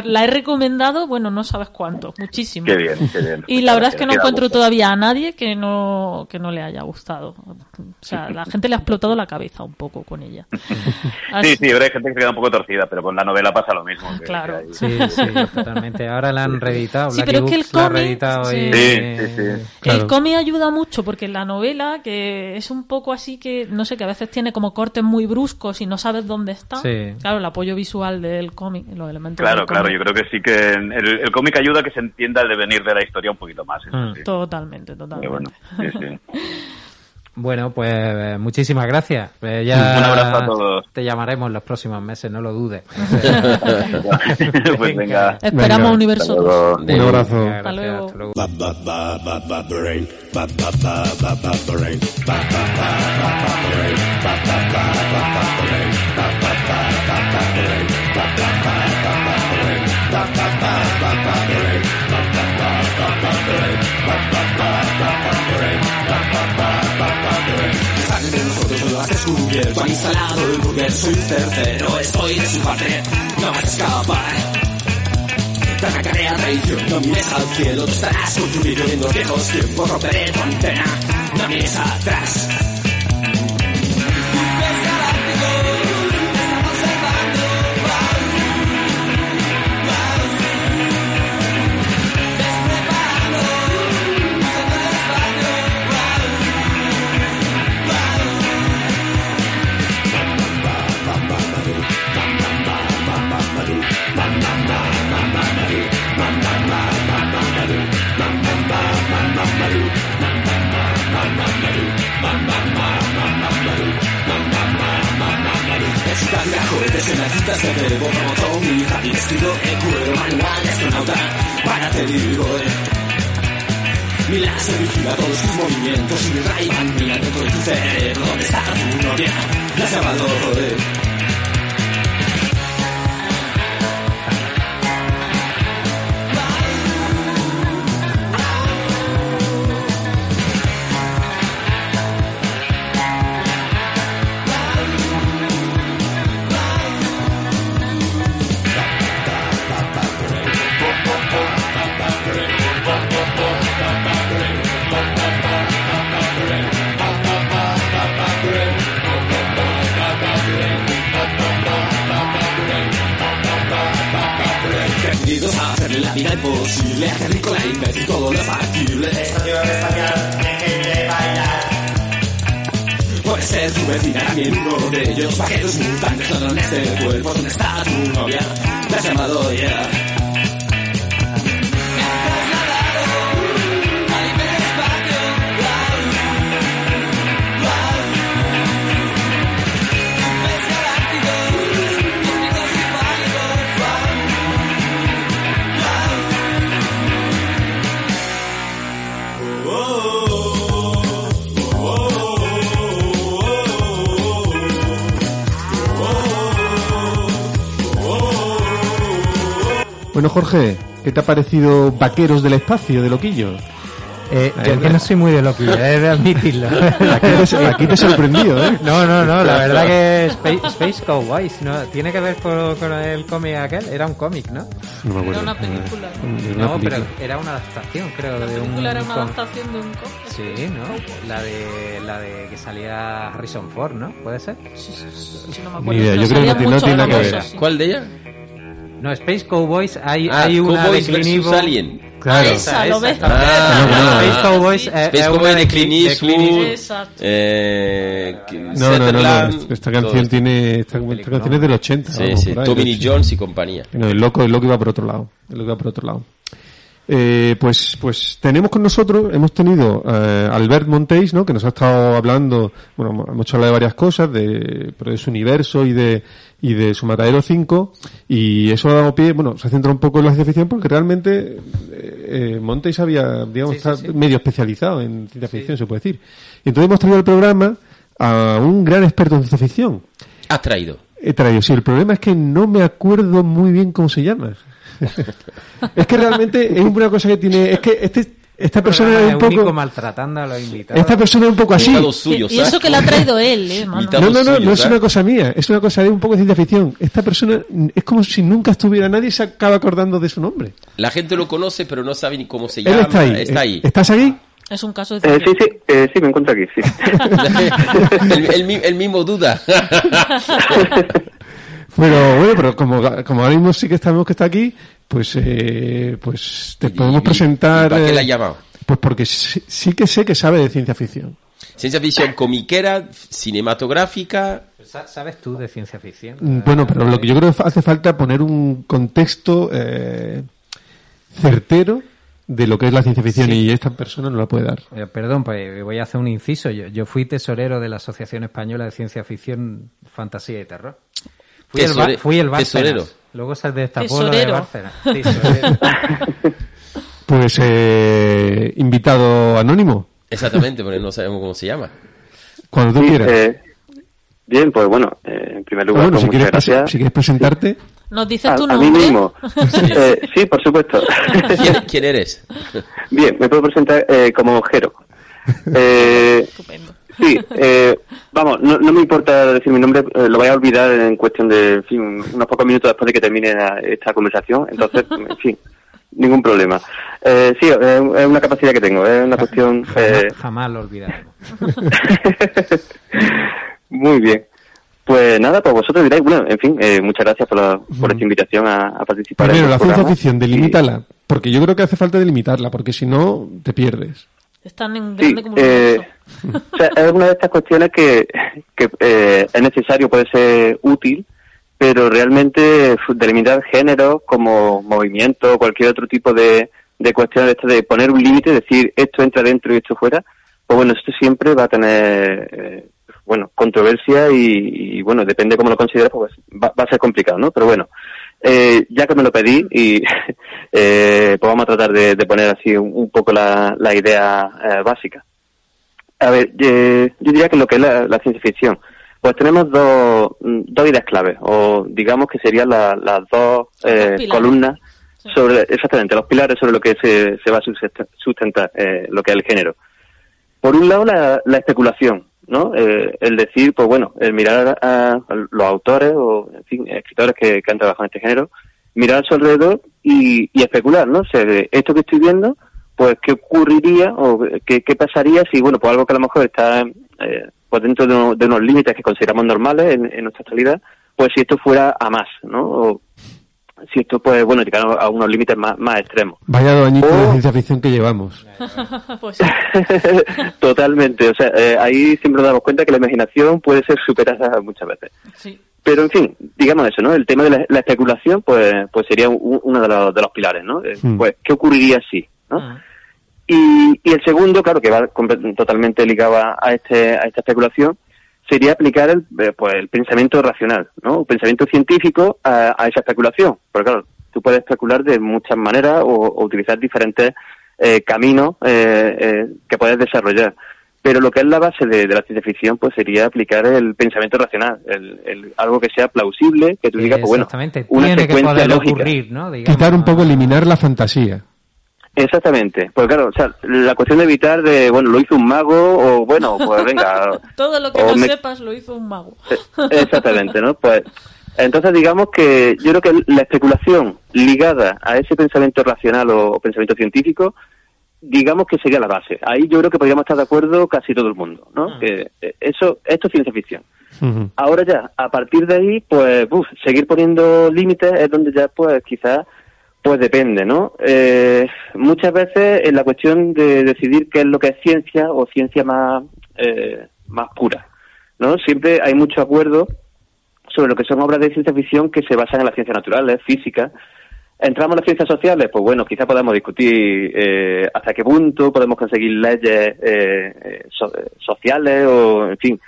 la- he recomendado, bueno, no sabes cuánto, muchísimo. Qué bien, qué bien. Y la verdad es que no encuentro gusto. todavía a nadie que no, que no le haya gustado. O sea, la gente le ha explotado la cabeza un poco con ella. Así- Sí, sí, hay gente que se queda un poco torcida, pero con la novela pasa lo mismo. que- Claro. que Sí, sí, totalmente. Ahora la han reeditado. Sí, pero es que el cómic- sí. y- Sí, sí, sí. Claro. El cómic ayuda mucho porque la novela, que es un poco así que, no sé, que a veces tiene como cortes muy bruscos y no sabes dónde está. Sí. Claro, el apoyo visual del cómic, los elementos Claro, del claro, cómic. yo creo que sí que el, el cómic ayuda a que se entienda el devenir de la historia un poquito más. Mm. sí. Totalmente, totalmente. bueno, sí, sí. Bueno, pues eh, muchísimas gracias. Eh, ya Un abrazo a todos. Te llamaremos los próximos meses, no lo dudes. pues venga. Esperamos Venga. Universo Hasta 2. luego. Un abrazo. Venga, Hasta luego. hasta luego. Sangre de nosotros lo has descubierto Han instalado el burger, soy certero Estoy de su parte, no vas a escapar. Tan carea traición, no mires al cielo. Tú estarás con tu vídeo en los viejos tiempos Romperé tu antena, no mires atrás eres en las citas de verbo Promotor, mi hija, vestido en cuero Manual de astronauta, para te digo eh. Mi láser vigila todos tus movimientos Y mi Ray-Ban mira dentro de tu cerebro ¿Dónde está tu novia? La has llamado, vida imposible Hacer rico la imbécil, todo lo factible Puede ser tu vecina, también uno de ellos Vaqueros mutantes, no en este cuerpo ¿Dónde está tu novia? La has llamado ya Bueno, Jorge, ¿qué te ha parecido Vaqueros del Espacio, de Loquillo? Eh, yo que no soy muy de Loki, he de admitirlo. Aquí te, aquí te he sorprendido, ¿eh? No, no, no, la verdad que Space, Space Cowboys, ¿no? ¿Tiene que ver con, con el cómic aquel? Era un cómic, ¿no? No me Era acuerdo. una película. Era una No, pero película. era una adaptación, creo, La de un película era una cómic. adaptación de un cómic. Sí, ¿no? La de, la de que salía Harrison Ford, ¿no? ¿Puede ser? Sí, sí, sí, sí, no me Ni acuerdo. idea, pero yo creo que no tiene- nada que ver. ¿Cuál de ella? No, Space Cowboys, hay, Ah, hay una Cowboys de Clint versus Eastwood. Alien. Claro. Ah, esa, lo ves. Ah, no, no, Space Cowboys, eh, Space es Cowboy una de Clint de Clint Eastwood. Exacto. Eh, No, no, no, no, Esta canción tiene, esta, esta canción es del 80. Sí, vamos, sí, Tommy del Lee 80. Jones y compañía. No, el loco, el loco iba por otro lado. El loco iba por otro lado. Eh, pues, pues tenemos con nosotros, hemos tenido eh, Albert Montéis, ¿no? Que nos ha estado hablando, bueno, hemos hablado de varias cosas, de, pero de su universo y de, y de su Matadero 5, y eso ha dado pie, bueno, se ha centrado un poco en la ciencia ficción porque realmente, eh, eh, Montéis había, digamos, está medio especializado en ciencia ficción, se puede decir. Y entonces hemos traído al programa a un gran experto en ciencia ficción. Has traído. He traído, sí, el problema es que no me acuerdo muy bien cómo se llama. es que realmente es una cosa que tiene, es que este, esta persona es un poco, maltratando a los invitados. esta persona es un poco así. No, y eso que la ha traído él, ¿eh? mano? No, no, suyo, no es ¿sabes? una cosa mía, es una cosa de un poco de ciencia ficción. Esta persona es como si nunca estuviera nadie y se acaba acordando de su nombre. La gente lo conoce, pero no sabe ni cómo se Él llama. está ahí. Está ahí. ¿Estás aquí? Es un caso de Eh, sí, ciencia. sí, eh, sí, me encuentro aquí, sí. el, el el mismo duda. Pero bueno, pero como, como ahora mismo sí que sabemos que está aquí, pues eh, pues te podemos y- presentar. ¿y ¿Para qué eh, la ha llamado? Pues porque sí, sí que sé que sabe de ciencia ficción. Ciencia ficción comiquera, cinematográfica. Sa- ¿Sabes tú de ciencia ficción? Mm, Bueno, pero lo que yo creo que hace falta poner un contexto eh, certero de lo que es la ciencia ficción y esta persona no la puede dar. Eh, perdón, pues voy a hacer un inciso. Yo, yo fui tesorero de la Asociación Española de Ciencia Ficción, Fantasía y Terror. Fui el, Tesore- fui el tesorero. Luego se destapó lo de. Tesorero. Pues eh, invitado anónimo, Exactamente, pero no sabemos cómo se llama. cuando tú Sí, quieras. eh, bien, pues bueno, eh, en primer Ah, lugar, bueno, pues si quieres, gracias. si quieres presentarte, ¿Nos dices A, tu a nombre? mí mismo. Eh, sí, por supuesto. ¿Quién, quién eres? Bien, me puedo presentar eh, como Jero. Eh, Estupendo. Sí, eh, vamos, no, no me importa decir mi nombre, eh, lo voy a olvidar en cuestión de, en fin, unos pocos minutos después de que termine la- esta conversación, entonces, en fin, ningún problema. Eh, sí, eh, es una capacidad que tengo, es una cuestión... eh, Jamás, jamás lo olvidaremos. Muy bien. Pues nada, pues vosotros diréis, bueno, en fin, eh, muchas gracias por, la- por esta invitación a, a participar primero en la ciencia ficción, delimítala, porque yo creo que hace falta delimitarla, porque si no te pierdes. Es tan en Sí, grande como eh, o sea, es una de estas cuestiones que, que eh, es necesario, puede ser útil, pero realmente delimitar géneros como movimiento o cualquier otro tipo de, de cuestiones de, esto de poner un límite, decir esto entra dentro y esto fuera, pues bueno, esto siempre va a tener, eh, bueno, controversia y, y, bueno, depende cómo lo consideres, pues va, va a ser complicado, ¿no? Pero bueno, eh, ya que me lo pedí y eh, pues vamos a tratar de, de poner así un, un poco la, la idea eh, básica. A ver, yo diría que lo que es la, la ciencia ficción, pues tenemos dos, mm, dos ideas claves, o digamos que serían la- las dos eh, columnas sobre, exactamente, los pilares sobre lo que se, se va a sustenta- sustentar eh, lo que es el género. Por un lado, la, la especulación, ¿no? Eh, el decir, pues bueno, el mirar a, a los autores o, en fin, escritores que, que han trabajado en este género, mirar a su alrededor y, y especular, ¿no? O sea, de esto que estoy viendo, pues qué ocurriría o qué, qué pasaría si, bueno, pues algo que a lo mejor está eh, pues dentro de, uno- de unos límites que consideramos normales en, nuestra actualidad, pues si esto fuera a más, ¿no? O si esto, pues bueno, llegar a unos límites más, más extremos. Vaya dos añitos de ciencia ficción que llevamos. pues. Totalmente, o sea, eh, ahí siempre nos damos cuenta que la imaginación puede ser superada muchas veces. sí. Pero en fin, digamos eso, ¿no? El tema de la, la especulación, pues, pues sería un- uno de los, de los pilares, ¿no? Eh, Hmm. Pues, ¿qué ocurriría si? ¿no? Mm. Y, y el segundo, claro, que va totalmente ligado a, a este, a esta especulación, sería aplicar el, eh, pues, el pensamiento racional, ¿no? El pensamiento científico a, a esa especulación. Porque claro, tú puedes especular de muchas maneras o, o utilizar diferentes eh, caminos eh, eh, que puedes desarrollar. Pero lo que es la base de, de la ciencia ficción, pues sería aplicar el pensamiento racional, el, el- algo que sea plausible, que tú digas, pues bueno, Exactamente. una Tiene que secuencia poder lógica. ocurrir, ¿no? Digamos. Quitar un poco, eliminar la fantasía. Exactamente, pues claro, o sea, la cuestión de evitar de, bueno, lo hizo un mago o bueno, pues venga, Todo lo que no me- sepas lo hizo un mago. Eh, Exactamente, ¿no? Pues entonces digamos que yo creo que la especulación ligada a ese pensamiento racional o, o pensamiento científico, digamos que sería la base. Ahí yo creo que podríamos estar de acuerdo casi todo el mundo, ¿no? Que eh, eso, esto es ciencia ficción. Ahora ya, a partir de ahí, pues, uf, seguir poniendo límites es donde ya, pues, quizás, pues depende, ¿no? Eh, muchas veces en la cuestión de decidir qué es lo que es ciencia o ciencia más, eh, más pura, ¿no? Siempre hay mucho acuerdo sobre lo que son obras de ciencia ficción que se basan en las ciencias naturales, físicas. Entramos en las ciencias sociales, pues bueno, quizás podemos discutir eh, hasta qué punto podemos conseguir leyes eh, eh, so- sociales o, en fin,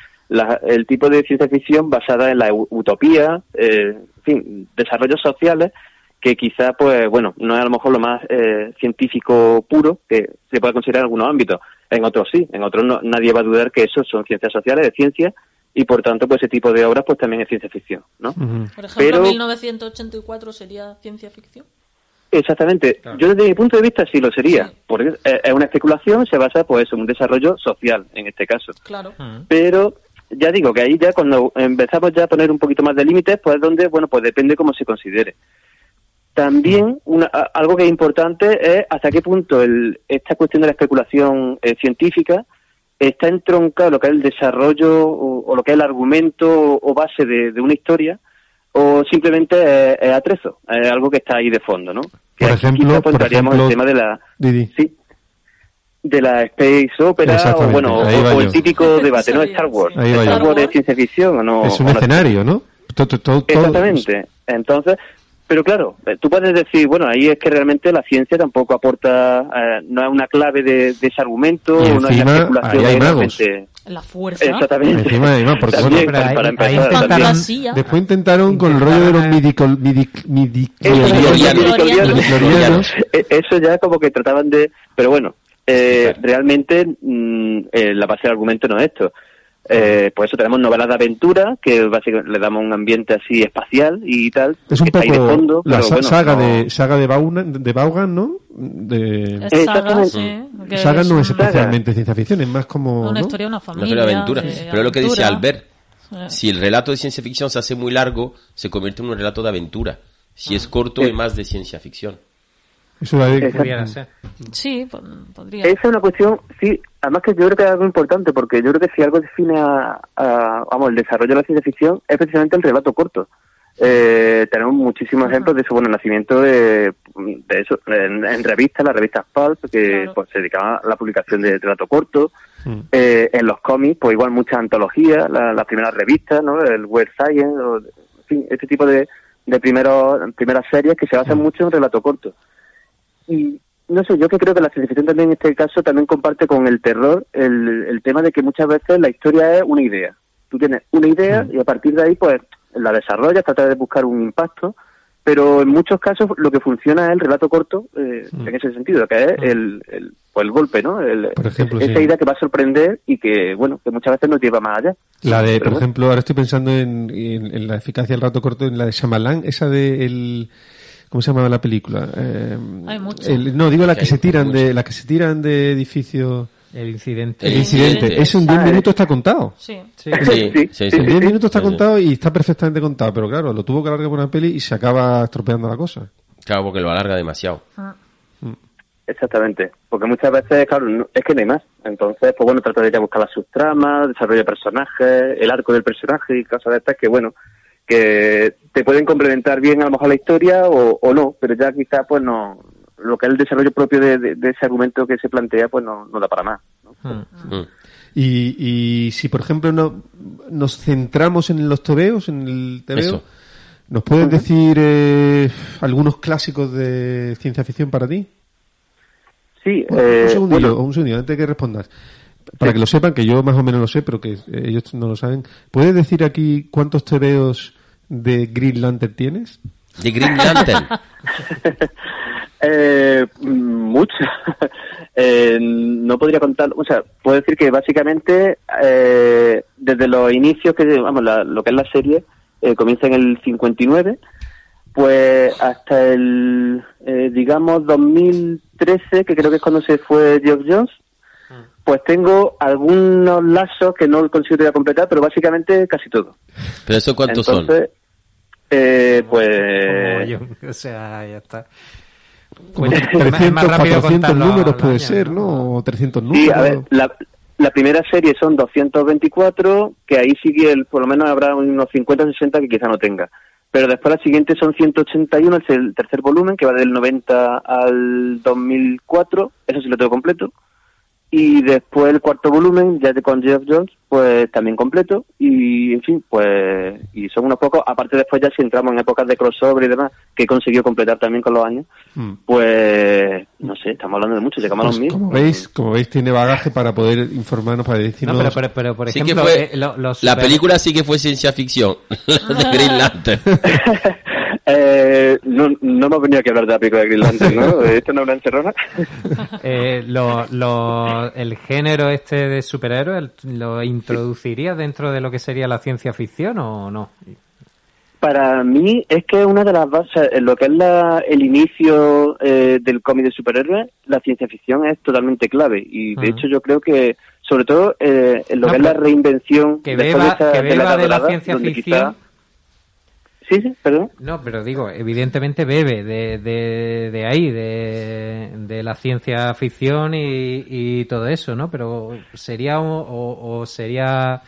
el tipo de ciencia ficción basada en la utopía, eh, en fin, desarrollos sociales que quizá, pues bueno, no es a lo mejor lo más eh, científico puro que se puede considerar en algunos ámbitos. En otros sí, en otros no- nadie va a dudar que eso son ciencias sociales, de ciencia, y por tanto, pues ese tipo de obras pues también es ciencia ficción, ¿no? Ujú. Por ejemplo, Pero- 1984 sería ciencia ficción. Exactamente. Yo desde mi punto de vista sí lo sería, porque es es una especulación, se basa pues en un desarrollo social, en este caso. Claro. Pero ya digo que ahí ya cuando empezamos ya a poner un poquito más de límites, pues es donde, bueno, pues depende cómo se considere. También una- algo que es importante es hasta qué punto el, esta cuestión de la especulación eh, científica está entroncado lo que es el desarrollo o, o lo que es el argumento o, o base de, de una historia o simplemente es, es atrezo, es algo que está ahí de fondo, ¿no? Que Por ejemplo, por ejemplo, el tema de la Didi. sí de la space opera o bueno o, o el típico debate, ¿no? Star Wars. Ahí Star. Wars es ciencia ficción o no. es un escenario, ¿no? Todo- Exactamente. Entonces, pero claro, eh, tú puedes decir, bueno, ahí es que realmente la ciencia tampoco aporta, eh, no es una clave de, de ese argumento, Y no es la encima, especulación. ahí hay es magos. realmente- La fuerza. Exactamente. Encima, porque También, bueno, pero ahí- para ahí empezar, también. Después intentaron con el rollo de los midicol, midic. Eh, Eso ya como que trataban de... Pero bueno, eh, realmente mm, eh, la base del argumento no es esto. Eh, por eso tenemos novelas de aventura, que básicamente le damos un ambiente así espacial y tal. Es un que está ahí de poco fondo, la pero sa- bueno, saga no- de saga de Vaughan, de Vaughan, ¿no? De Es saga, Exactamente. sí, que saga no es especialmente ciencia ficción, es más como una ¿no? historia de una Una familia. historia de aventura. de Pero es lo que dice aventura. Albert. Si el relato de ciencia ficción se hace muy largo, se convierte en un relato de aventura. Si es corto, es más de ciencia ficción. Eso. Pudiera ser. Sí, po- podría. Esa es una cuestión, sí, además que yo creo que es algo importante, porque yo creo que si algo define a, a- vamos, el desarrollo de la ciencia ficción es precisamente el relato corto. Eh, tenemos muchísimos ejemplos de su buen nacimiento de, de eso, en, en revistas, las revistas Pulp, que Claro. pues, se dedicaban a la publicación de relato corto. Mm. Eh, en los cómics, pues igual muchas antologías, la- las primeras revistas, ¿no? El Weird Science, o, en fin, este tipo de, de primeros, primeras series que se basan mucho en relato corto. Y no sé, yo que creo que la ciencia también en este caso también comparte con el terror el, el tema de que muchas veces la historia es una idea. Tú tienes una idea y a partir de ahí pues la desarrollas, tratas de buscar un impacto, pero en muchos casos lo que funciona es el relato corto eh, en ese sentido, que es el, el, pues el golpe, ¿no? El- Por ejemplo, esa sí. idea que va a sorprender y que, bueno, que muchas veces nos lleva más allá. La de, Pero por bueno. ejemplo, ahora estoy pensando en, en- en la eficacia del rato corto, en la de Shyamalan, esa de el, ¿cómo se llamaba la película? Eh, Hay muchas. el- no, digo la que se tiran de, la que se tiran de edificios. El incidente. El incidente. Eso en 10 Ah, minutos está contado. Sí. Sí. Sí, sí, Sí, sí, sí, En 10 minutos está Sí, sí. contado y está perfectamente contado, pero claro, lo tuvo que alargar por una peli y se acaba estropeando la cosa. Claro, porque lo alarga demasiado. Exactamente, porque muchas veces, claro, no- es que no hay más. Entonces, pues bueno, trata de ya buscar las subtramas, desarrollo de personajes, el arco del personaje y cosas de estas que, bueno, que te pueden complementar bien a lo mejor la historia o, o no, pero ya quizás, pues no, lo que es el desarrollo propio de, de- de ese argumento que se plantea, pues no, no da para más. ¿no? Mm. Mm. Y, y si, por ejemplo, no, nos centramos en los tebeos, en el tebeo, Eso. ¿nos puedes decir eh, algunos clásicos de ciencia ficción para ti? Sí, Bueno, eh, un segundillo, bueno, un segundillo, antes de que respondas. Para que lo sepan, que yo más o menos lo sé, pero que ellos no lo saben. ¿Puedes decir aquí cuántos tebeos de Green Lantern tienes? De Green Lantern. Eh, mucho. Eh, no podría contar, o sea, puedo decir que básicamente eh, desde los inicios que, vamos, la- lo que es la serie, eh, comienza en el 59, pues hasta el, eh, digamos, 2013, que creo que es cuando se fue Geoff Jones, pues tengo algunos lazos que no consigo ya completar, pero básicamente casi todo. Pero eso cuántos son? Entonces, eh, pues... Yo, o sea, ya está. Como Oye, es más- es 300, más rápido 400 contar los- números puede años, ser, ¿no? O 300 números. Sí, a ver, la, la primera serie son 224, que ahí sigue, el, por lo menos habrá unos 50 o 60 que quizá no tenga. Pero después la siguiente son 181, es el tercer volumen, que va del 90 al 2004, eso sí lo tengo completo. Y después el cuarto volumen, ya de con Jeff Jones, pues también completo. Y, en fin, pues, y son unos pocos. Aparte después ya si entramos en épocas de crossover y demás, que he conseguido completar también con los años, Mm. pues, no sé, estamos hablando de mucho, llegamos a los mil. como veis, como veis, tiene bagaje para poder informarnos, para decirnos... No, pero, pero, pero, por Sí ejemplo, que fue, eh, lo- los la super- película sí que fue ciencia ficción. De Green Lantern. Eh, no, no hemos venido aquí a hablar de la película de Green Lantern, ¿no? ¿Esto no es una encerrona? eh, lo- lo- el género este de superhéroes, ¿lo introduciría dentro de lo que sería la ciencia ficción o no? Para mí es que una de las bases, en lo que es la, el inicio eh, del cómic de superhéroes, la ciencia ficción es totalmente clave. Y de Ujú. hecho yo creo que, sobre todo eh, en lo No, que es la reinvención Que beba, esa- que la de la Dorada, ciencia ficción. Sí, sí, perdón. No, pero digo, evidentemente bebe de, de, de ahí, de, de la ciencia ficción y, y todo eso, ¿no? Pero sería o, o- o sería,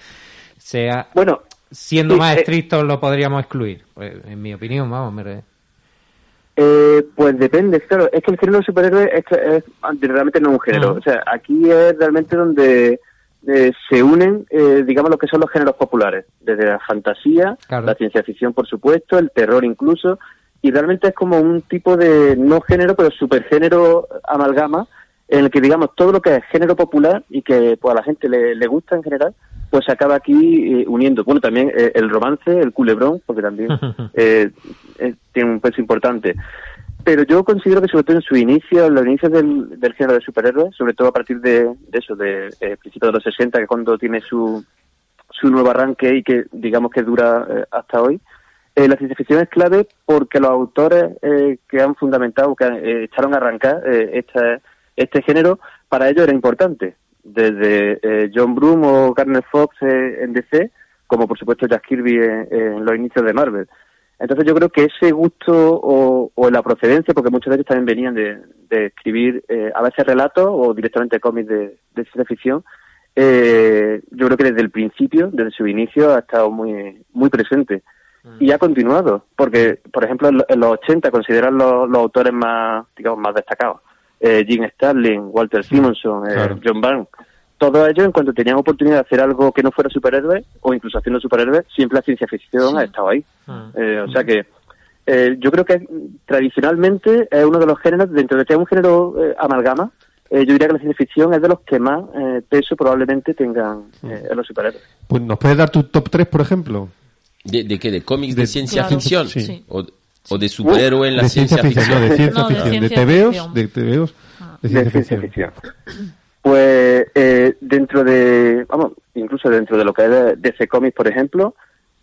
sea, Bueno, siendo sí, más eh, estrictos lo podríamos excluir. Pues, en mi opinión, vamos, me Eh, pues depende, claro, es que el género superhéroe es, es- realmente no es un género. O sea, aquí es realmente donde eh, se unen, eh, digamos, lo que son los géneros populares, desde la fantasía, Claro. la ciencia ficción, por supuesto, el terror incluso, y realmente es como un tipo de no género, pero supergénero amalgama, en el que, digamos, todo lo que es género popular y que pues, a la gente le, le gusta en general, pues se acaba aquí eh, uniendo. Bueno, también eh, el romance, el culebrón, porque también eh, tiene un peso importante. Pero yo considero que sobre todo en su inicio, los inicios del, del género de superhéroes, sobre todo a partir de, eso, de eh, principios de los 60, que es cuando tiene su, su nuevo arranque y que digamos que dura eh, hasta hoy, eh, la ciencia ficción es clave porque los autores eh, que han fundamentado, que eh, echaron a arrancar eh, este, género, para ellos era importante. Desde John Broome o Garner Fox en DC, como por supuesto Jack Kirby en los inicios de Marvel. Entonces yo creo que ese gusto o, o la procedencia, porque muchos de ellos también venían de, de escribir a veces relatos o directamente cómics de, de ciencia ficción, eh, yo creo que desde el principio, desde su inicio, ha estado muy, muy presente. Y ha continuado, porque, por ejemplo, en, lo- en los 80 consideran los, los autores más, digamos, más destacados. Eh, Jim Starlin, Walter Simonson, eh, claro. John Byrne. Todos ellos, en cuanto tenían oportunidad de hacer algo que no fuera superhéroe, o incluso haciendo superhéroes, siempre la ciencia ficción ha estado ahí. Eh, o sea que eh, yo creo que mm, tradicionalmente es uno de los géneros, dentro de que es un género eh, amalgama, eh, yo diría que la ciencia ficción es de los que más eh, peso probablemente tengan eh, en los superhéroes. Pues nos puedes dar tu top 3, por ejemplo. ¿De, de qué? ¿De cómics de, De- ciencia Claro, ficción? sí. Sí. O, o de superhéroe en la de ciencia, ficción? no, de ciencia No, de ficción. De, ciencia TVOs, ficción. de TVOs, de de ciencia ciencia ficción. Pues eh, dentro de, vamos, incluso dentro de lo que es de- DC Comics, por ejemplo,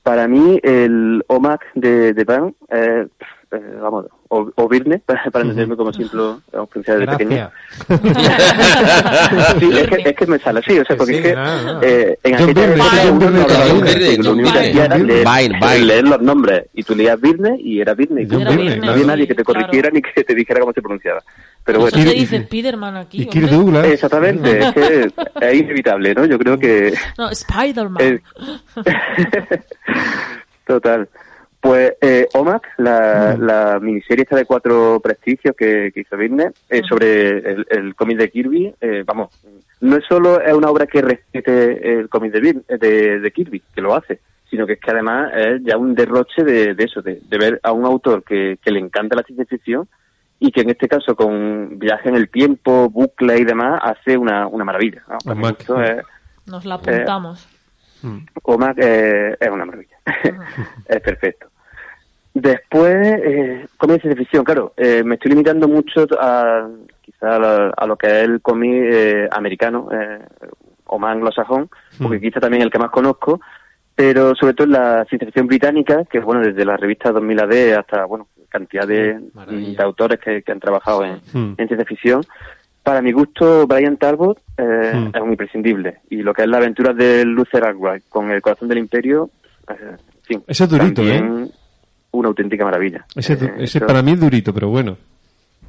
para mí el OMAC de, de Bang, eh, eh, vamos, o, o Virne, para, para entenderme como hemos pronunciado desde pequeño. Sí, es que, es que me sale así, o sea, porque Sí, es que no, no. eh, en aquella época leer, los nombres, y tú leías Virne y era Virne, y no había nadie que te corrigiera ni que te dijera cómo se pronunciaba. Pero Eso bueno, dice Spiderman aquí. Y Kirk. Douglas. Exactamente, es que es inevitable, ¿no? Yo creo que... No, Spiderman. eh, Total. Pues eh, OMAC, la, la miniserie esta de cuatro prestigios que, que hizo Disney eh, sobre el, el cómic de Kirby, eh, vamos, no es solo es una obra que repite el cómic de, de, de Kirby, que lo hace, sino que es que además es ya un derroche de, de eso, de, de ver a un autor que, que le encanta la ciencia ficción y que en este caso con viaje en el tiempo, bucle y demás, hace una, una maravilla. ¿no? Para mi OMAC. gusto es- Nos la apuntamos. OMAC eh, es una maravilla. es perfecto. Después, eh, cómic de ciencia ficción, claro, eh, me estoy limitando mucho a quizá a lo, a lo que es el cómic eh, americano eh, o más anglosajón, porque quizá también el que más conozco, pero sobre todo en la ciencia ficción británica, que bueno, desde la revista 2000 AD hasta, bueno, cantidad de, autores que, que han trabajado en, Mm. en ciencia ficción. Para mi gusto, Brian Talbot eh, Mm. es un imprescindible. Y lo que es la aventura de Luther Arkwright con el corazón del imperio, eh, Ese es durito, ¿eh? también una auténtica maravilla. Ese, Eh, ese eso- para mí es durito, pero bueno.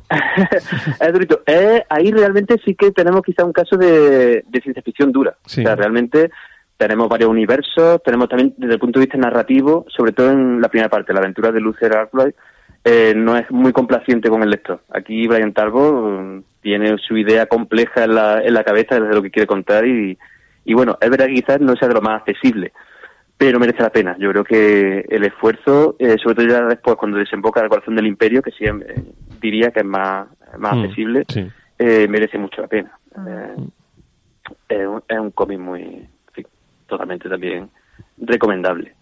es durito. Eh, ahí realmente sí que tenemos quizá un caso de, de ciencia ficción dura. Sí. O sea, realmente tenemos varios universos, tenemos también desde el punto de vista narrativo, sobre todo en la primera parte, la aventura de Luther Arkwright, eh, no es muy complaciente con el lector. Aquí Brian Talbot mm, tiene su idea compleja en la, en la cabeza de lo que quiere contar y, y bueno, es verdad que quizás no sea de lo más accesible, pero merece la pena. Yo creo que el esfuerzo, eh, sobre todo ya después cuando desemboca el corazón del imperio, que sí eh, diría que es más, más Mm, accesible, sí. eh, merece mucho la pena. Eh, es un, es un cómic muy, en fin, totalmente también recomendable.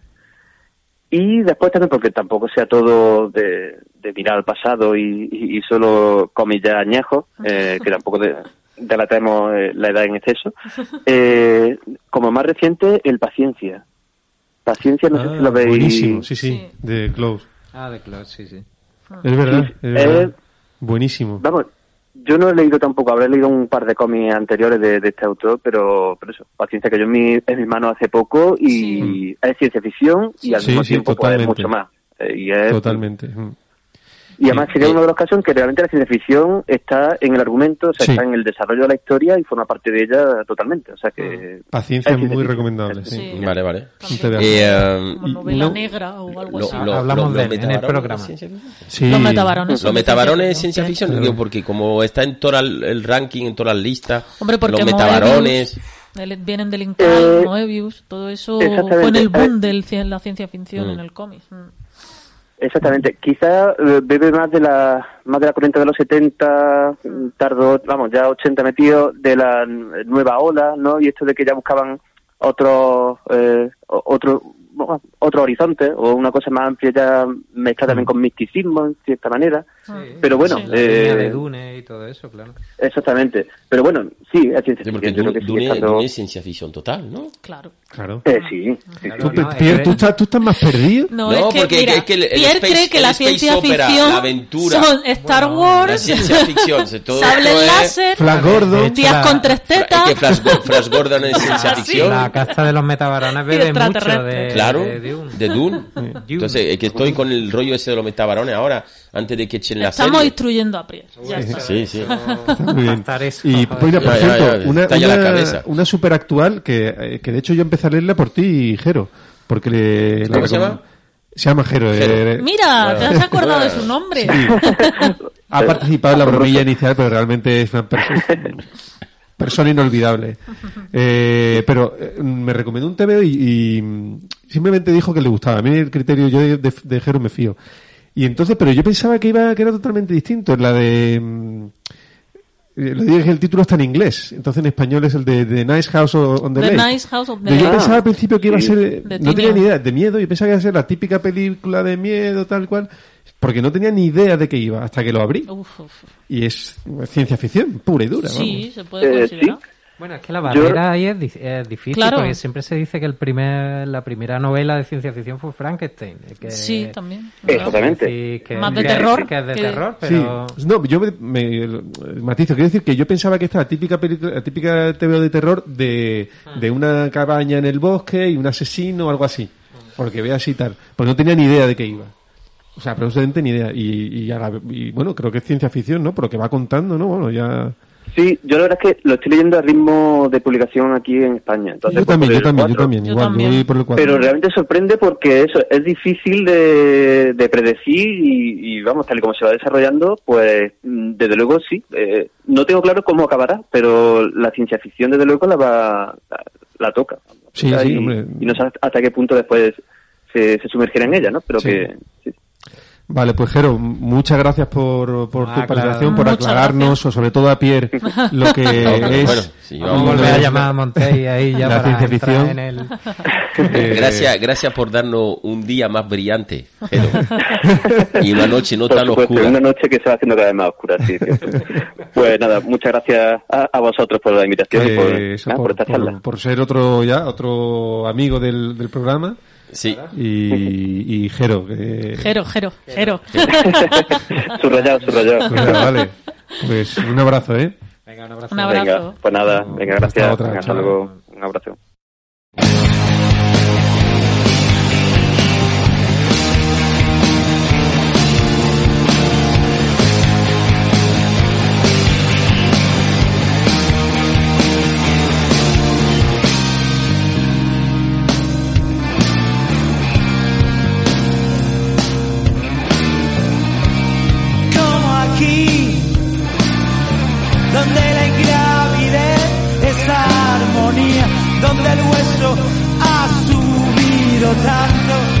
Y después también porque tampoco sea todo de, de mirar al pasado y, y- y solo ya añejos, eh, que tampoco de- delatemos eh, la edad en exceso. Eh, como más reciente, El Paciencia. Paciencia, no sé Ah, si lo veis. buenísimo, sí, sí, Sí. de Close. Ah, de Close, sí, sí. Es verdad, Sí, es verdad. eh, Buenísimo. Vamos, yo no he leído tampoco, habré leído un par de cómics anteriores de, de este autor, pero, pero eso, paciencia que yo en, mi, en mis manos hace poco y Sí. es ciencia ficción y al Sí, mismo sí, tiempo pues, es mucho más. Eh, y es- Totalmente. Y además sería uno de los casos en que realmente la ciencia ficción está en el argumento, o sea, Sí. está en el desarrollo de la historia y forma parte de ella totalmente. O sea que... Paciencia es muy recomendable, sí. Sí. Vale, vale. Veas. Eh, Como novela no- negra o algo lo- así. lo- Hablamos lo- de en el programa. Sí. Los metabarones. Los metabarones es ciencia ficción, digo, porque como está en todo el, el ranking, en todas las listas, Hombre, porque los metabarones... Moebius, vienen del Incal, Eh, Moebius, todo eso fue en el boom Eh, de la ciencia ficción Mm. en el cómic. Mm. Exactamente. Quizá eh, bebe más de la más de la corriente de los 70, mm, tardo, vamos, ya 80 metido de la nueva ola, ¿no? Y esto de que ya buscaban otro eh, otro otro horizonte o una cosa más amplia ya mezclada también con misticismo en cierta manera. Pero bueno, Sí. La línea de Dune y todo eso, claro. exactamente. Pero bueno, sí, es ciencia ficción. Yo creo Dune, que sigue Dune- estando- Dune es ciencia ficción total, ¿no? Claro. Claro. Eh, sí, sí, sí. ¿Tú, no, Pierre, ¿tú, estás, tú estás más perdido? No, No, es que, porque mira, es que el- el Pierre space- cree que la ciencia opera, ficción la aventura. son Star Bueno, La Wars, ciencia ficción, todo sable láser, Flash Gordon. días la- con tres Es tetas. que Flash, Go- Flash Gordon es ciencia Ah, ficción. La casta de los metabarones bebe mucho de, Claro, de Dune. de Dune. Entonces, es que estoy con el rollo ese de los metabarones ahora, antes de que la Estamos serie. instruyendo a Pierre. Ya está. Sí, sí. Muy Y pues, mira, por Ya, ya, cierto, ya, una, la una, cabeza. una super actual que, eh, que de hecho yo empecé a leerla por ti, Jero. Porque le, la ¿Cómo se recom- llama? Se llama Jero. Jero. eh, Mira, te has acordado de su nombre. ha participado en la bromilla inicial, pero realmente es una persona, persona inolvidable. Eh, pero eh, me recomendó un TVO y, y, simplemente dijo que le gustaba. A mí el criterio, yo de, de, de Jero me fío. Y entonces, pero yo pensaba que iba que era totalmente distinto. La de. mm, eh, Lo dije que el título está en inglés, entonces en español es el de The Nice House on the, The Lake. Nice House of the Yo pensaba al principio que iba a sí. ser, eh, De no tenía ni idea, de miedo, yo pensaba que iba a ser la típica película de miedo, tal cual, porque no tenía ni idea de qué iba, hasta que lo abrí. Uf, uf. Y es ciencia ficción, pura y dura. Sí, vamos. se puede Eh, considerar. Bueno, es que la barrera ahí es, di- es difícil, Claro. porque siempre se dice que el primer, la primera novela de ciencia ficción fue Frankenstein. Que, Sí, también. Exactamente. que- Más de que- terror Que es de que- terror, Sí, pero... no, yo me, me- matizo, quiero decir que yo pensaba que esta la típica película, la típica TVO de terror de, de una cabaña en el bosque y un asesino o algo así, porque ve así y tal, pues no tenía ni idea de qué iba. O sea, absolutamente ni idea. Y, y, a la- y, bueno, creo que es ciencia ficción, ¿no? Por lo que va contando, ¿no? Bueno, ya... Sí, yo la verdad es que lo estoy leyendo a ritmo de publicación aquí en España. Entonces, yo pues, también, yo también, yo también, Yo igual, también. yo voy por el cuatro. Pero realmente sorprende porque eso es difícil de, de predecir y, y, vamos, tal y como se va desarrollando, pues mm, desde luego sí. Eh, no tengo claro cómo acabará, pero la ciencia ficción desde luego la va la, la toca. Sí, sea, sí, y, hombre. y no sé hasta qué punto después se, se sumergirá en ella, ¿no? Pero Sí. que sí. Vale, pues Jero, muchas gracias por, por tu Ah, claro. participación, por Muchas aclararnos, o sobre todo a Pierre, lo que es... Bueno, sí, Vamos a volver a llamar a Montey ahí ya la para ciencia entrar ficción. en el... eh, Gracias, gracias por darnos un día más brillante, Jero. y una noche no Por tan supuesto, oscura. una noche que se va haciendo cada vez más oscura, sí. cierto. pues nada, muchas gracias a, a vosotros por la invitación y por, Pues, nada, por, por esta charla. por- por ser otro ya otro amigo del, del programa Sí. y, y Jero que Jero, Jero, Jero. subrayado, subrayado. pues vale pues un abrazo eh Venga, un abrazo. Un abrazo. Venga, pues nada, venga, Hasta gracias. otra, Venga, hasta luego. Un abrazo. flotando.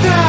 Nuestra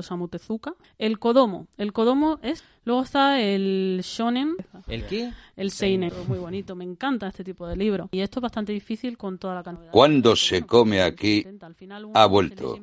de Osamu Tezuka. El Kodomo. El Kodomo es... Luego está el Shonen. ¿El qué? El Seinen. Muy bonito. Me encanta este tipo de libro. Y esto es bastante difícil con toda la cantidad. Cuando se come aquí, ha vuelto.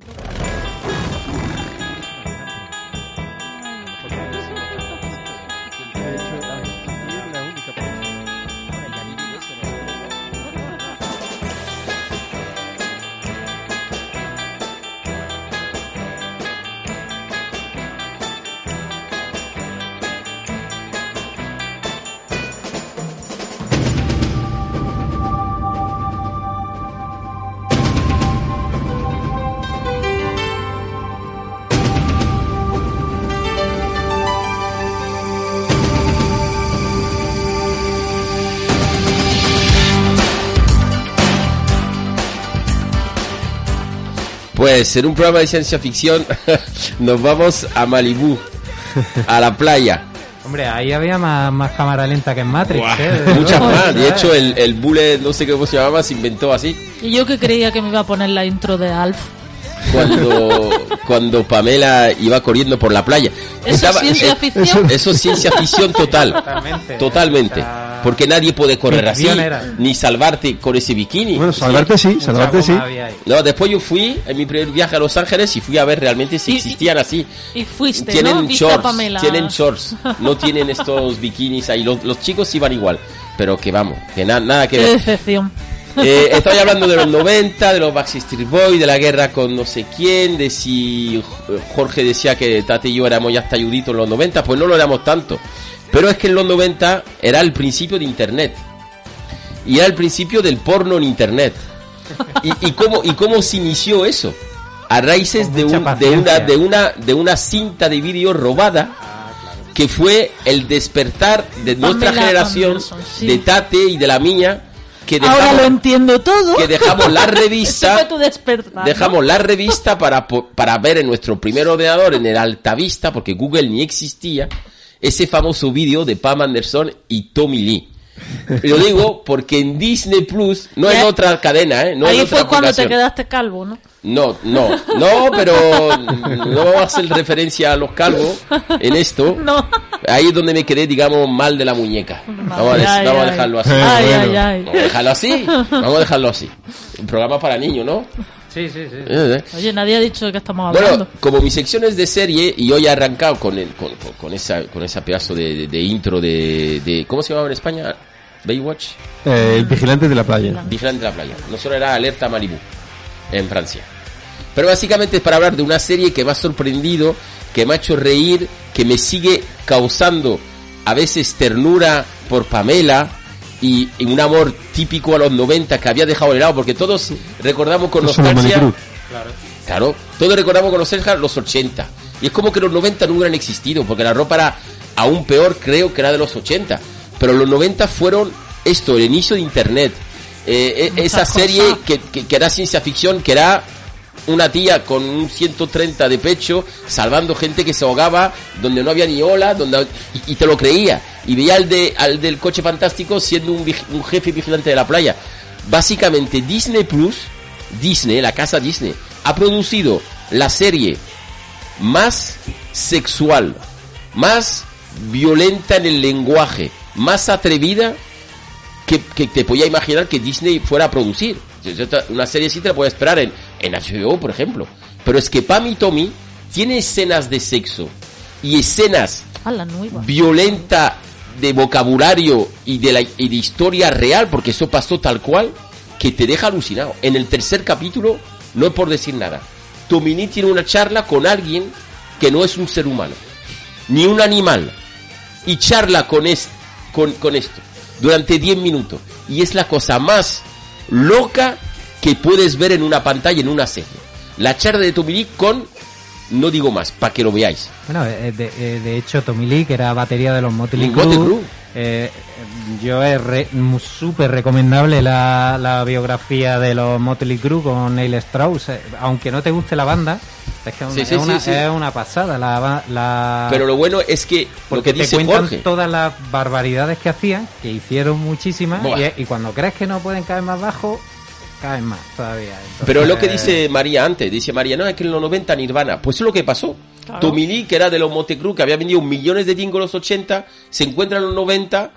Pues en un programa de ciencia ficción nos vamos a Malibú, a la playa. Hombre, ahí había más, más cámara lenta que en Matrix. ¿eh? Muchas más. De hecho, el, el bullet, no sé cómo se llamaba, se inventó así. Y yo que creía que me iba a poner la intro de Alf. Cuando, cuando Pamela iba corriendo por la playa. ¿Eso es ciencia ficción? Eso, eso es ciencia ficción total. Totalmente. Totalmente. Porque nadie puede correr así, era. ni salvarte con ese bikini. Bueno, salvarte sí, salvarte sí. No, después yo fui en mi primer viaje a Los Ángeles y fui a ver realmente si existían así. Y fuiste, Tienen ¿no? Shorts, Pamela. tienen shorts, no tienen estos bikinis ahí. Los, los chicos iban igual, pero que vamos, que na- nada que Qué ver. decepción. Eh, estoy hablando de los 90, de los Backstreet Boys, de la guerra con no sé quién, de si Jorge decía que Tati y yo éramos ya talluditos en los 90, pues no lo éramos tanto. Pero es que en los 90 era el principio de Internet. Y era el principio del porno en Internet. ¿Y, y cómo, y cómo se inició eso? A raíces de, un- una, de, una, de una cinta de vídeo robada que fue el despertar de nuestra Pamela generación, Anderson, sí. de Tate y de la mía, que Ahora dejamos, lo entiendo todo. que dejamos la revista dejamos la revista para, para ver en nuestro primer ordenador, en el Altavista, porque Google ni existía, ese famoso vídeo de Pam Anderson y Tommy Lee. Lo digo porque en Disney Plus, no en Ya- otra cadena, ¿eh? No en Ahí otra fue cuando te quedaste calvo, ¿no? No, no, no, pero no vamos a hacer referencia a los calvos en esto. No. Ahí es donde me quedé, digamos, mal de la muñeca. Vamos a, des- Ay, vamos a dejarlo así. Ay, ay, ay. Vamos a dejarlo así. Vamos a dejarlo así. Un programa para niños, ¿no? Sí, sí, sí. Oye, nadie ha dicho qué estamos hablando. Bueno, como mi sección es de serie y hoy he arrancado con el, con, con- con esa con esa pedazo de, de- de intro de, de ¿cómo se llamaba en España? Baywatch, Eh, el vigilante de la playa. Vigilante de la playa. No solo era Alerta Malibu en Francia. Pero básicamente es para hablar de una serie que me ha sorprendido, que me ha hecho reír, que me sigue causando a veces ternura por Pamela y, y un amor típico a los 90 que había dejado de lado, porque todos recordamos con nostalgia Manicruz. Claro, todos recordamos con los Oscar los 80. Y es como que los 90 no hubieran existido, porque la ropa era aún peor, creo que era de los 80. Pero los 90 fueron esto, el inicio de Internet, eh, Muchas esa serie que, que, que era ciencia ficción, que era una tía con un 130 de pecho salvando gente que se ahogaba donde no había ni ola donde y, te lo creía y veía al de al del coche fantástico siendo un, un jefe vigilante de la playa básicamente Disney Plus Disney la casa Disney ha producido la serie más sexual más violenta en el lenguaje más atrevida que, que te podía imaginar que Disney fuera a producir. Una serie así te la puedes esperar en, en HBO, por ejemplo. Pero es que Pam y Tommy tiene escenas de sexo y escenas A la nueva. violenta de vocabulario y de, la, y de historia real, porque eso pasó tal cual, que te deja alucinado. En el tercer capítulo, no es por decir nada, Tomini tiene una charla con alguien que no es un ser humano, ni un animal, y charla con, es- con, con esto durante 10 minutos. Y es la cosa más loca que puedes ver en una pantalla, en una serie. La charla de Tomini con, no digo más, para que lo veáis. Bueno, eh, de, eh, de hecho, Tommy Lee, que era batería de los Motley Crue. Eh, yo es re- súper recomendable la, la biografía de los Motley Crue con Neil Strauss. eh, aunque no te guste la banda, es que es Sí, una, es sí, una- sí. es una pasada. La, la- Pero lo bueno es que lo porque que te dice cuentan Jorge, todas las barbaridades que hacían, que hicieron muchísimas, y, y cuando crees que no pueden caer más bajo, caen más todavía. Entonces, Pero es lo que dice María antes, dice María, no, es que en los 90 Nirvana, pues es lo que pasó. Claro. Que era de los Montecruz, que había vendido millones de discos en los 80, se encuentra en los 90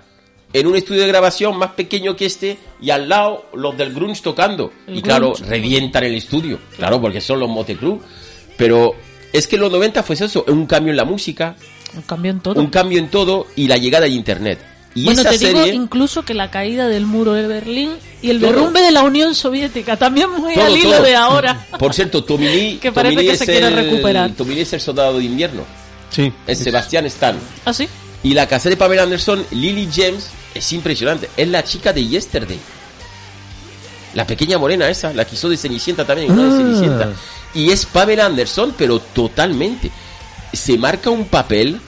en un estudio de grabación más pequeño que este y al lado los del grunge tocando. El y claro, revientan el estudio, claro, porque son los Montecruz. Pero es que en los 90 fue eso, un cambio en la música, Un cambio en todo. un cambio en todo y la llegada de Internet. Y bueno, esa te digo serie... incluso que la caída del muro de Berlín y el Todo. derrumbe de la Unión Soviética, también muy Todo, al hilo todo. de ahora. Por cierto, Tommy Lee, Que parece que se quiere el- recuperar. Tommy Lee es el soldado de invierno. Sí. Es Sebastián Stan. ¿Ah, sí? Y la casa de Pamela Anderson, Lily James, es impresionante. Es la chica de Yesterday. La pequeña morena esa, la que hizo de Cenicienta también, una de Ah. Cenicienta. Y es Pamela Anderson, pero totalmente. Se marca un papel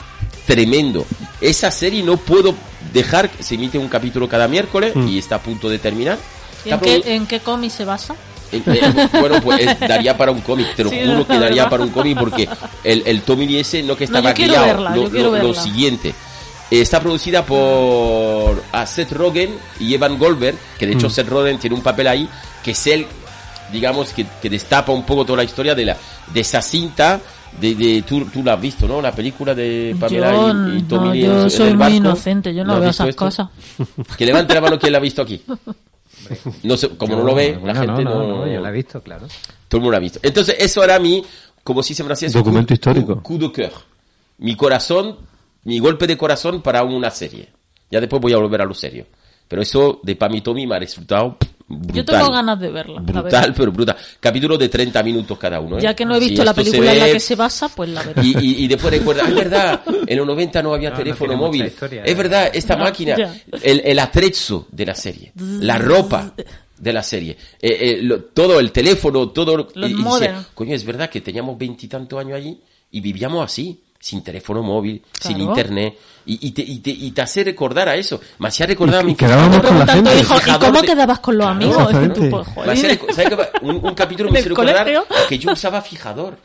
tremendo. Esa serie no puedo dejar, se emite un capítulo cada miércoles Mm. y está a punto de terminar. ¿Y en qué, en qué cómic se basa? eh, eh, bueno, pues daría para un cómic, te lo Sí, juro que daría para un cómic porque el, el Tommy Lee ese no que No, estaba criado, verla, lo, lo- lo siguiente. Está producida por a Seth Rogen y Evan Goldberg, que de hecho Mm. Seth Rogen tiene un papel ahí, que es él, digamos, que, que destapa un poco toda la historia de la de esa cinta. De, de tú, tú la has visto, ¿no? La película de Pamela yo y, y Tommy no, en- yo en soy el muy inocente, yo no veo esas esto? cosas. Que levante la mano quien la ha visto aquí. No sé, como no, lo ve, bueno, la gente no, no, no, no, yo la he visto, claro. todo el mundo lo ha visto. Entonces, eso era mi, como si se francés, Documento coup- histórico. Coup de cœur. Mi corazón, mi golpe de corazón para una serie. Ya después voy a volver a lo serio. Pero eso de Pam y Tommy me ha resultado brutal. Yo tengo ganas de verla. la Brutal, verdad. pero brutal. Capítulo de 30 minutos cada uno. ¿eh? Ya que no he Si visto la película en la que se basa, pues la veré. y, y, y después recuerda, es verdad, en los 90 no había No, no teléfono móvil. historia, es eh. verdad, esta No, máquina, el, el atrezo de la serie, la ropa de la serie, eh, eh, lo- todo el teléfono, todo. Los y- y dice, modem. coño, es verdad que teníamos veintitantos años allí y vivíamos así, sin teléfono móvil, sin internet. Y, y te, y, te, y te hace recordar a eso. Me hacía recordar a mi Y quedábamos con la gente. hijo, ¿y cómo de- quedabas con los amigos? exactamente. Y tú, pues, Me joder. un, un capítulo ¿En me hizo recordar colegio? que yo usaba fijador.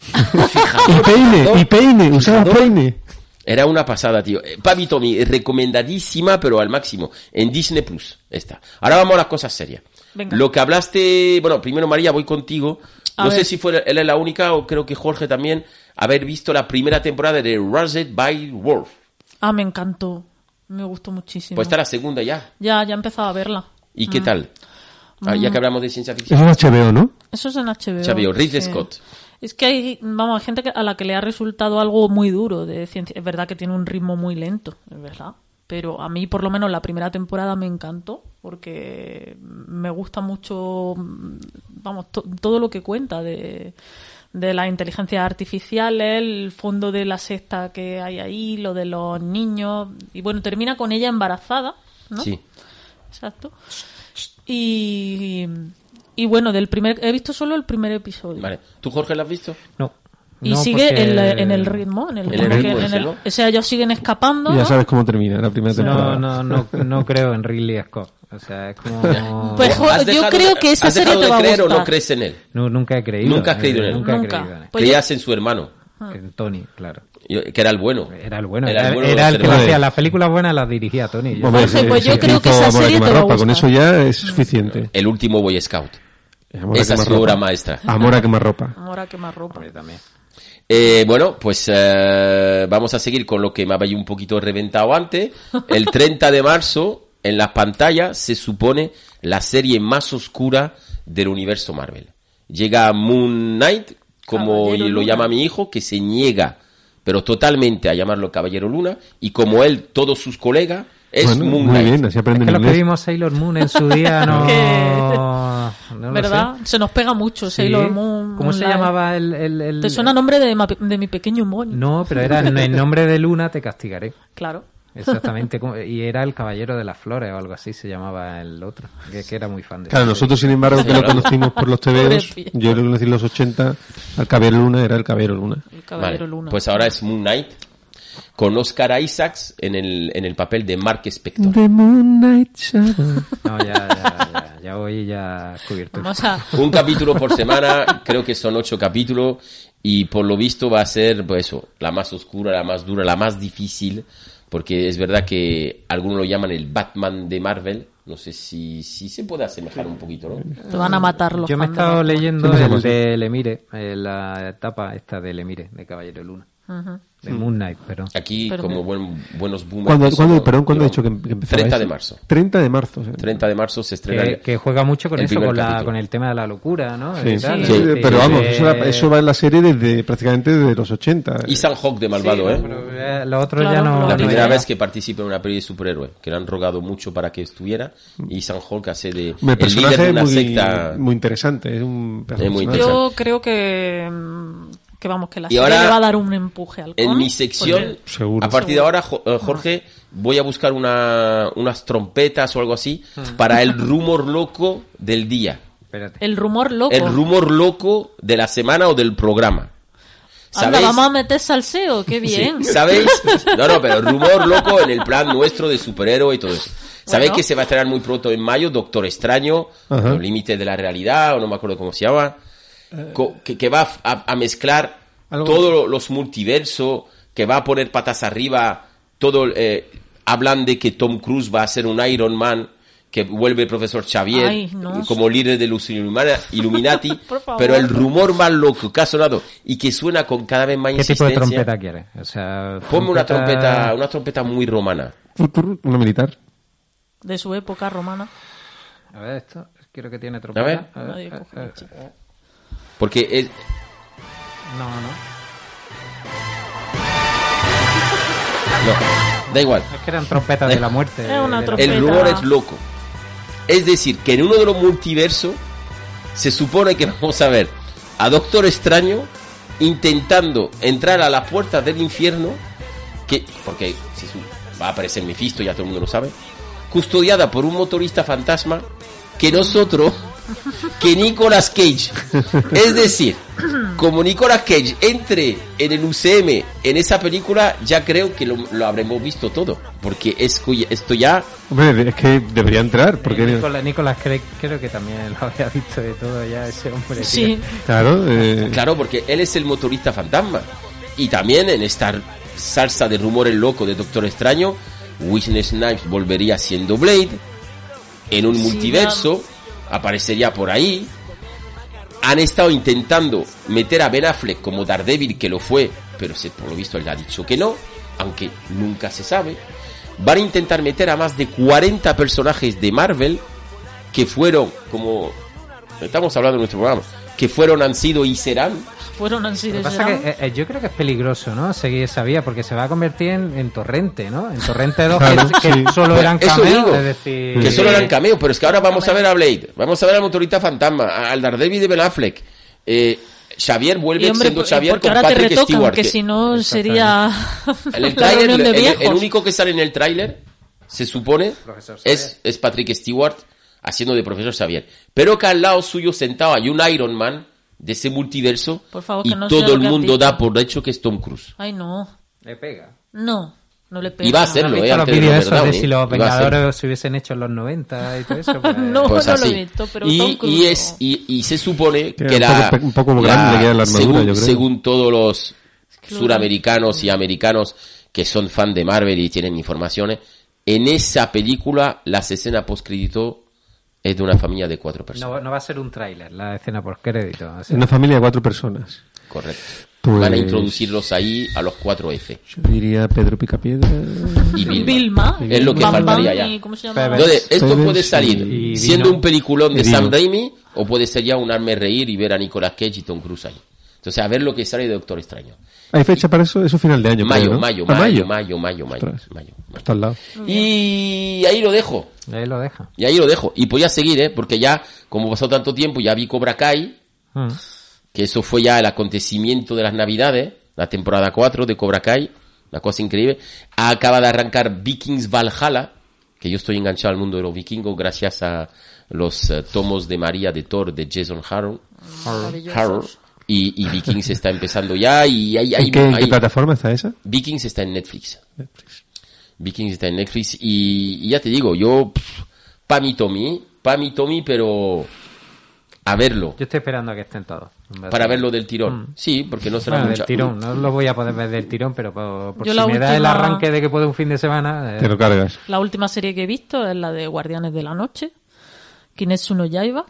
Y Fijador, peine, fijador. y peine, usaba Fijador. peine. Era una pasada, tío. Eh, Papi Tommy, recomendadísima, pero al máximo. En Disney Plus. Está. Ahora vamos a las cosas serias. Venga. Lo que hablaste, bueno, primero María, voy contigo. A no ver. sé si fue él es la única o creo que Jorge también haber visto la primera temporada de Razzed by Wolf. Ah, me encantó. Me gustó muchísimo. Pues está la segunda ya. Ya, ya he empezado a verla. ¿Y Mm. qué tal? Ah, ya que hablamos de ciencia Eso ficción. es HBO, ¿no? Eso es en HBO. HBO, Ridley Sí. Scott. Es que hay, vamos, hay gente que- a la que le ha resultado algo muy duro de ciencia. Es verdad que tiene un ritmo muy lento, es verdad. Pero a mí, por lo menos, la primera temporada me encantó porque me gusta mucho, mm, vamos, to- todo lo que cuenta de, de las inteligencias artificiales, el fondo de la secta que hay ahí, lo de los niños. Y bueno, termina con ella embarazada, ¿no? Sí. Exacto. Y, y bueno, del primer he visto solo el primer episodio. Vale. ¿Tú, Jorge, la has visto? No. Y No, sigue porque- en, la- en el ritmo, en el, ritmo en el- o sea, ellos siguen escapando. Ya ¿no? sabes cómo termina la primera temporada. No, no, no, no creo en Ridley Scott. O sea, es como... Pues, ¿Has yo dejado creo que esa ¿Has serie te va a creer o gustar. no crees en él? No, nunca he creído. Nunca has creído en él. Nunca, he Nunca. creído en él. Pues yo- Creías en su hermano, En Tony, claro. yo- que era el bueno. Era el bueno. Era Era, el bueno era el que hacía las películas buenas, las dirigía Tony. Yo- Hombre, Jorge, sí, pues yo sí, creo que esa Amor a serie te va a quemarropa, Con gustar. eso ya es suficiente. El último Boy Scout. Amor a Esa es su quemarropa. obra maestra. Amor a quemarropa. Ahora que más ropa. también. Eh, bueno, pues eh, vamos a seguir con lo que me había un poquito reventado antes. El 30 de marzo, en las pantallas, se supone la serie más oscura del universo Marvel. Llega Moon Knight, como Caballero lo Luna. llama mi hijo, que se niega, pero totalmente a llamarlo Caballero Luna, y como él, todos sus colegas, es Bueno, Moon muy bien, así Es aprenden que los que inglés. vimos Sailor Moon en su día no... no lo ¿Verdad? Se nos pega mucho sé. Sailor Sí. Moon. ¿Cómo se Moonlight. llamaba el...? el- el- ¿Te suena nombre de, de mi pequeño moño? No, pero era en nombre de Luna te castigaré. Claro. Exactamente. como- Y era el Caballero de las Flores o algo así se llamaba el otro. Que, que era muy fan de Claro, nosotros, sin embargo, que lo conocimos por los TVOs, yo lo conocí en los 80, al Caballero Luna era el Caballero Luna. El Caballero Vale, Luna. Pues ahora es Moon Knight, con Oscar Isaacs en el, en el papel de Mark Spector. The Moon Knight Shadow. No, ya, ya, ya, ya voy ya cubierto. Vamos a... Un capítulo por semana, creo que son ocho capítulos, y por lo visto va a ser, pues eso, la más oscura, la más dura, la más difícil, porque es verdad que algunos lo llaman el Batman de Marvel, no sé si, si se puede asemejar un poquito, ¿no? Te van a matar los Yo me he estado leyendo ¿Cómo se llama el de Lemire, eh, la etapa esta de Lemire, de Caballero Luna. Ujú. De Moon Knight, perdón. Aquí, Pero como me- buen- buenos boomers. ¿Cuándo, que ¿cuándo- perdón, ¿cuándo he dicho que, que empezaba 30 de marzo. 30 de marzo. o sea. 30 de marzo se estrena Que, el- que juega mucho con el eso, con, la, con el tema de la locura, ¿no? Sí, Y tal, sí, ¿no? pero Y vamos, eso, va- eso va en la serie desde prácticamente desde los 80. Ethan Hawke de Malvado, Sí, ¿eh? pero, eh, Lo otro Claro, ya no... La no primera llega. vez que participa en una peli de superhéroe, que le han rogado mucho para que estuviera, y Ethan Hawke hace de El el líder de una muy, secta. muy interesante. Es un Es muy personaje. Yo creo que, mm, que vamos, que la Y serie ahora, le va a dar un empuje al En mi sección, porque- Seguro. a partir de ahora, eh, Jorge, voy a buscar una, unas trompetas o algo así para el rumor loco del día. Espérate. El rumor loco. El rumor loco de la semana o del programa. Anda, vamos a meter salseo, qué bien. Sí, ¿Sabéis? No, no, pero rumor loco en el plan nuestro de superhéroe y todo eso. ¿Sabéis Bueno. que se va a estrenar muy pronto en mayo Doctor Extraño. Los Límites de la Realidad, o no me acuerdo cómo se llama, que, que va a, a mezclar todos los multiversos, que va a poner patas arriba, todo, eh, hablan de que Tom Cruise va a ser un Iron Man, que vuelve el profesor Xavier Ay, no. como líder de los Illumina- Illuminati, pero el rumor más loco que ha sonado y que suena con cada vez más ¿Qué tipo de insistencia. trompeta quieres? O sea, Ponme una trompeta, una trompeta muy romana. Una militar. De su época romana. A ver, esto, quiero que tiene trompeta. ver. A ver, Porque es, No, no. no, da igual. Es que eran trompetas de la muerte. Es una de. El rumor es loco. Es decir, que en uno de los multiversos se supone que vamos a ver a Doctor Extraño intentando entrar a las puertas del infierno, que porque si su- va a aparecer Mephisto, ya todo el mundo lo sabe, custodiada por un motorista fantasma que nosotros, que Nicolas Cage. Es decir, como Nicolas Cage entre en el UCM en esa película, ya creo que lo, lo habremos visto todo, porque es, cuya- esto ya Hombre, es que debería entrar, porque... Nicolas, Nicolas Craig creo que también lo había visto de todo ya ese hombre. Sí. tío. Claro, eh, Claro, porque él es el motorista fantasma. Y también en esta salsa de rumores loco de Doctor Extraño, Wesley Snipes volvería siendo Blade. En un multiverso aparecería por ahí. Han estado intentando meter a Ben Affleck como Daredevil, que lo fue, pero se, por lo visto él ha dicho que no, aunque nunca se sabe. Van a intentar meter a más de 40 personajes de Marvel que fueron, como estamos hablando en nuestro programa, que fueron, han sido y serán Fueron han sido pasa es que eh, eh, yo creo que es peligroso, ¿no? Seguir esa vía, porque se va a convertir en, en torrente, ¿no? En torrente 2 Claro, que, solo eran eso cameos, digo, es decir... que solo eran cameos, pero es que ahora vamos a ver a Blade, vamos a ver al motorista fantasma, al Daredevil de Ben Affleck. Eh, Xavier vuelve Y, hombre, siendo Xavier porque con ahora te Patrick retocan, Stewart. que si no sería el el- el, único que sale en el tráiler, se supone, es, es Patrick Stewart haciendo de profesor Xavier. Pero que al lado suyo sentado hay un Iron Man de ese multiverso Por favor, que y no todo el mundo da por hecho que es Tom Cruise. Ay, no. Le pega. No, no le pega. Iba a hacerlo, ¿Has eh, antes de Robert de si los. Vengadores se hubiesen hecho en los 90 y todo eso? Pues, No, Pues no lo he visto, pero y, Tom Cruise y es y, y se supone Que que un la, poco- un poco grande la armadura, según, yo creo. según todos los suramericanos y americanos que son fan de Marvel y tienen informaciones, en esa película las escenas post crédito es de una familia de cuatro personas. no, no va a ser un tráiler la escena por crédito. o Es sea, una familia de cuatro personas. Correcto. Pues- Van a introducirlos ahí a los cuatro F. Yo diría Pedro Picapiedra. Y Vilma. Vilma. Es lo que Bam Bam faltaría ya. y ¿Cómo se llama? Pepe. Entonces, esto puede salir siendo un peliculón de. Sam Raimi o puede ser ya un arme reír y ver a Nicolas Cage y Tom Cruise ahí. Entonces, a ver lo que sale de Doctor Extraño. ¿Hay fecha para eso? Eso es final de año. Mayo, creo, ¿no? mayo, Ah, mayo, mayo, mayo, mayo, Ostras. mayo, mayo. Está al lado. Y ahí lo dejo. Ahí lo deja. Y ahí lo dejo. Y podía seguir, ¿eh? Porque ya, como pasó tanto tiempo, ya vi Cobra Kai, Mm. que eso fue ya el acontecimiento de las Navidades, la temporada 4 de Cobra Kai, una cosa increíble. Acaba de arrancar Vikings Valhalla, que yo estoy enganchado al mundo de los vikingos gracias a los eh, tomos de María de Thor de Jason Harrow. Harrow. Y, y Vikings está empezando ya y hay, hay, ¿En qué, en qué hay- plataforma está esa? Vikings está en Netflix. Vikings está en Netflix y, y ya te digo, yo, pff, pa mi Tommy, pa mi Tommy, pero a verlo, Yo estoy esperando a que estén todos. para verlo del tirón. Mm. Sí, porque no será Bueno, mucha... del tirón, no lo voy a poder ver del tirón, pero por, por si me da el arranque de que puede un fin de semana. eh, Te lo cargas. La última serie que he visto es la de Guardianes de la Noche. Kimetsu no Yaiba.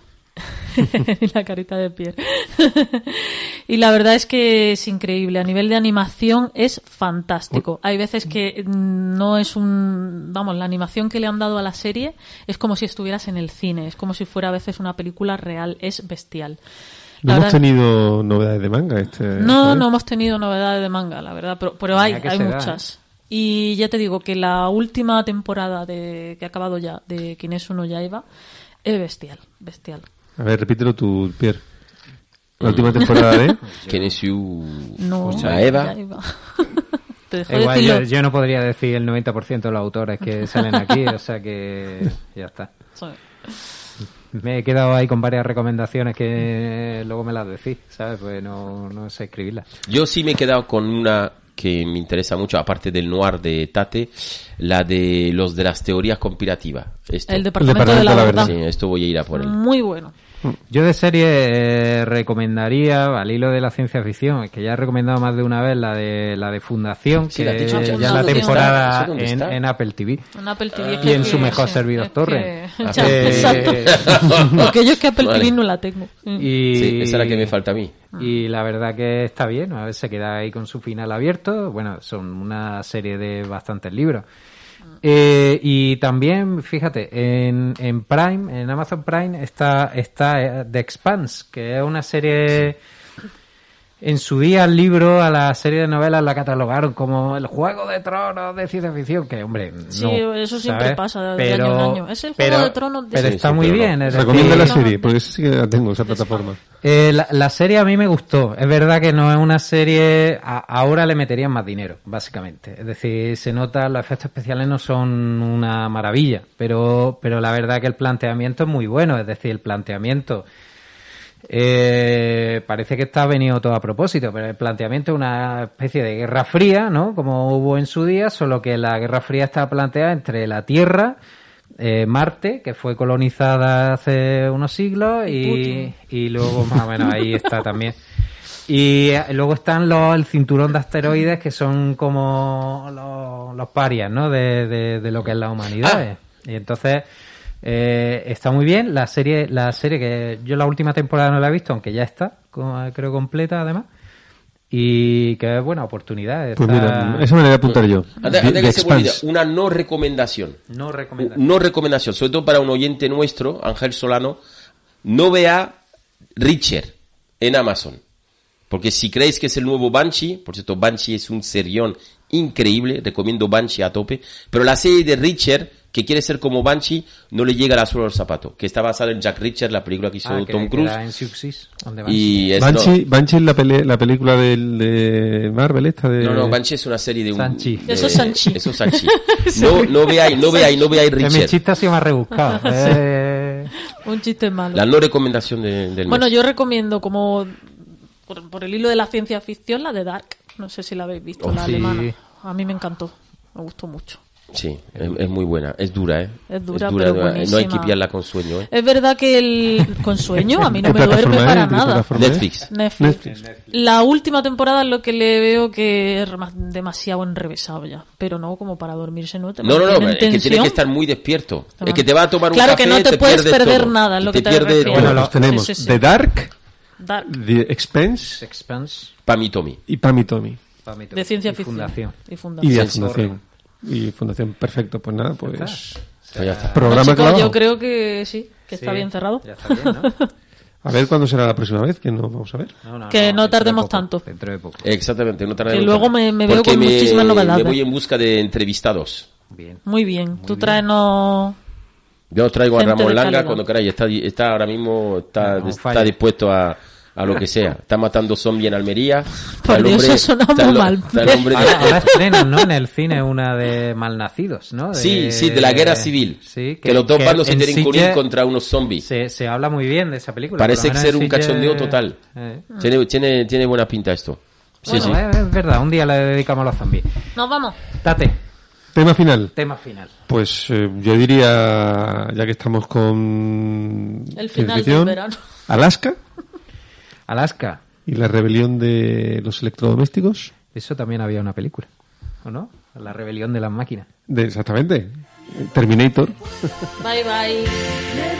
y la carita de Pierre. y la verdad es que es increíble. A nivel de animación es fantástico. Hay veces que no es un... Vamos, la animación que le han dado a la serie es como si estuvieras en el cine. Es como si fuera a veces una película real. Es bestial. No hemos tenido novedades de manga este. no, ¿sabes? no hemos tenido novedades de manga, la verdad, pero, pero hay, hay da, muchas. Y ya te digo que la última temporada de, que ha acabado ya de Kinesu no Yaiba es bestial, bestial. A ver, repítelo tú, Pierre. La última temporada de. Kenesu No, Eva. Yaiba. Te Igual, decirlo. yo, yo no podría decir el 90% de los autores que salen aquí, o sea que ya está. Me he quedado ahí con varias recomendaciones que luego me las decís, ¿sabes? Pues no, no sé escribirlas. Yo sí me he quedado con una que me interesa mucho, aparte del noir de Tate, la de los de las teorías conspirativas. Esto. El Departamento de la Verdad. Sí, esto voy a ir a por él. Muy bueno. Yo de serie eh, recomendaría, al hilo de la ciencia ficción, que ya he recomendado más de una vez la de la de Fundación, Sí, que la ya. ya ¿Eso la temporada ¿Eso dónde en, en Apple TV. En Apple TV es y en que- su mejor sí, servidor es torre. que- Ya, Eh, exacto. Porque yo es que Apple Vale. TV no la tengo. Y, Sí, esa es la que me falta a mí. Y la verdad que está bien, a ver, se queda ahí con su final abierto. Bueno, son una serie de bastantes libros. Eh, y también, fíjate, en, en Prime, en Amazon Prime, está, está eh, The Expanse, que es una serie... En su día el libro a la serie de novelas la catalogaron como el juego de tronos de ciencia ficción, que hombre, Sí, no, eso siempre ¿sabes? pasa de pero, año en año. Es el Juego pero- de Tronos de- Pero Sí, está sí, muy pero bien. es Recomienda la serie, porque sí que la tengo, esa plataforma. eh, la, la serie a mí me gustó. Es verdad que no es una serie. a- ahora le meterían más dinero, básicamente. Es decir, se nota, los efectos especiales no son una maravilla. Pero, pero la verdad que el planteamiento es muy bueno. Es decir, el planteamiento. Eh, parece que está venido todo a propósito, pero el planteamiento es una especie de guerra fría, ¿no? Como hubo en su día, solo que la guerra fría está planteada entre la Tierra, eh, Marte, que fue colonizada hace unos siglos, Y luego más o menos ahí está también. Y eh, luego están los, el cinturón de asteroides, que son como los, los parias, ¿no? De, de, de lo que es la humanidad. Y entonces, eh, está muy bien. La serie, la serie que yo la última temporada no la he visto, aunque ya está, creo completa además. Y que es buena oportunidad. Pues mira, esa me la voy a apuntar yo. Antes, que se una no recomendación. No recomiendo. No recomendación, sobre todo para un oyente nuestro, Ángel Solano, no vea Richard en Amazon. Porque si creéis que es el nuevo Banshee, por cierto, Banshee es un serión increíble, recomiendo Banshee a tope, pero la serie de Richard, que quiere ser como Banshee, no le llega la suela del zapato, que está basada en Jack Richard, la película que hizo Ah, Tom Cruise. en donde van. Y es, Banshee, Banshee es la, pele- la película del, de Marvel esta de... no, no, Banshee es una serie de un... Sanchi. de- Eso es Sanchi. Eso es Sanchi. No, no veáis, no veáis, no veáis Que mi Richard. chiste ha sido más rebuscado. Eh, Un chiste malo. La no recomendación de- del Bueno, mes. yo recomiendo como por, por el hilo de la ciencia ficción la de Dark. No sé si la habéis visto, Oh, la sí. alemana. A mí me encantó. Me gustó mucho. Sí, es, es muy buena. Es dura, ¿eh? Es dura, no, pero no hay que pillarla con sueño, ¿eh? Es verdad que el con sueño a mí no ¿Qué me duerme para es? ¿De qué nada. es? Netflix. Netflix. La última temporada es lo que le veo que es demasiado enrevesado ya, pero no como para dormirse no te No, no, no, es que tienes que estar muy despierto. Es que te va a tomar un Claro café, que no te puedes pierdes perder todo. nada, es lo Y que te te pierdes refiero. Bueno, los tenemos Sí, sí, sí. The Dark, Dark, The Expense Expense, Tommy. y Pam y Tommy. Pamito. de ciencia Y ficción Fundación. y Y fundación. de Sí, Fundación. Y Fundación, perfecto. Pues nada, pues... Pues ya está. Programa Chicos, clavado. yo creo que sí, que está Sí, bien cerrado. Ya está bien, ¿no? A ver cuándo será la próxima vez que nos vamos a ver. No, Que no de tardemos poco, tanto. Dentro de poco. Exactamente, no tardemos Que luego me- me veo con muchísimas novedades. Me voy en busca de entrevistados. Bien. Muy bien, tú tráenos Yo os traigo a Ramón de Langa calidad. cuando queráis. Está, está ahora mismo está, No, está dispuesto a, a lo que sea. Está matando zombies en Almería. Por Está el Dios, eso suena muy mal. está el hombre de- Ahora, ahora estrenan, ¿no? En el cine una de malnacidos, ¿no? De- Sí, sí, de la guerra civil. Sí, que, los dos bandos se en tienen que unir contra unos zombies. Se, se habla muy bien de esa película. Parece ser un cachondeo total. Eh. Tiene, tiene, tiene buena pinta esto. Sí, Bueno, sí. eh, es verdad, un día le dedicamos a los zombies. Nos vamos. Tate, Tema final. tema final. Pues eh, yo diría, ya que estamos con El final del verano. Alaska Alaska, y la rebelión de los electrodomésticos. eso también había una película, ¿o no? La rebelión de las máquinas. De, exactamente. Terminator. Bye bye.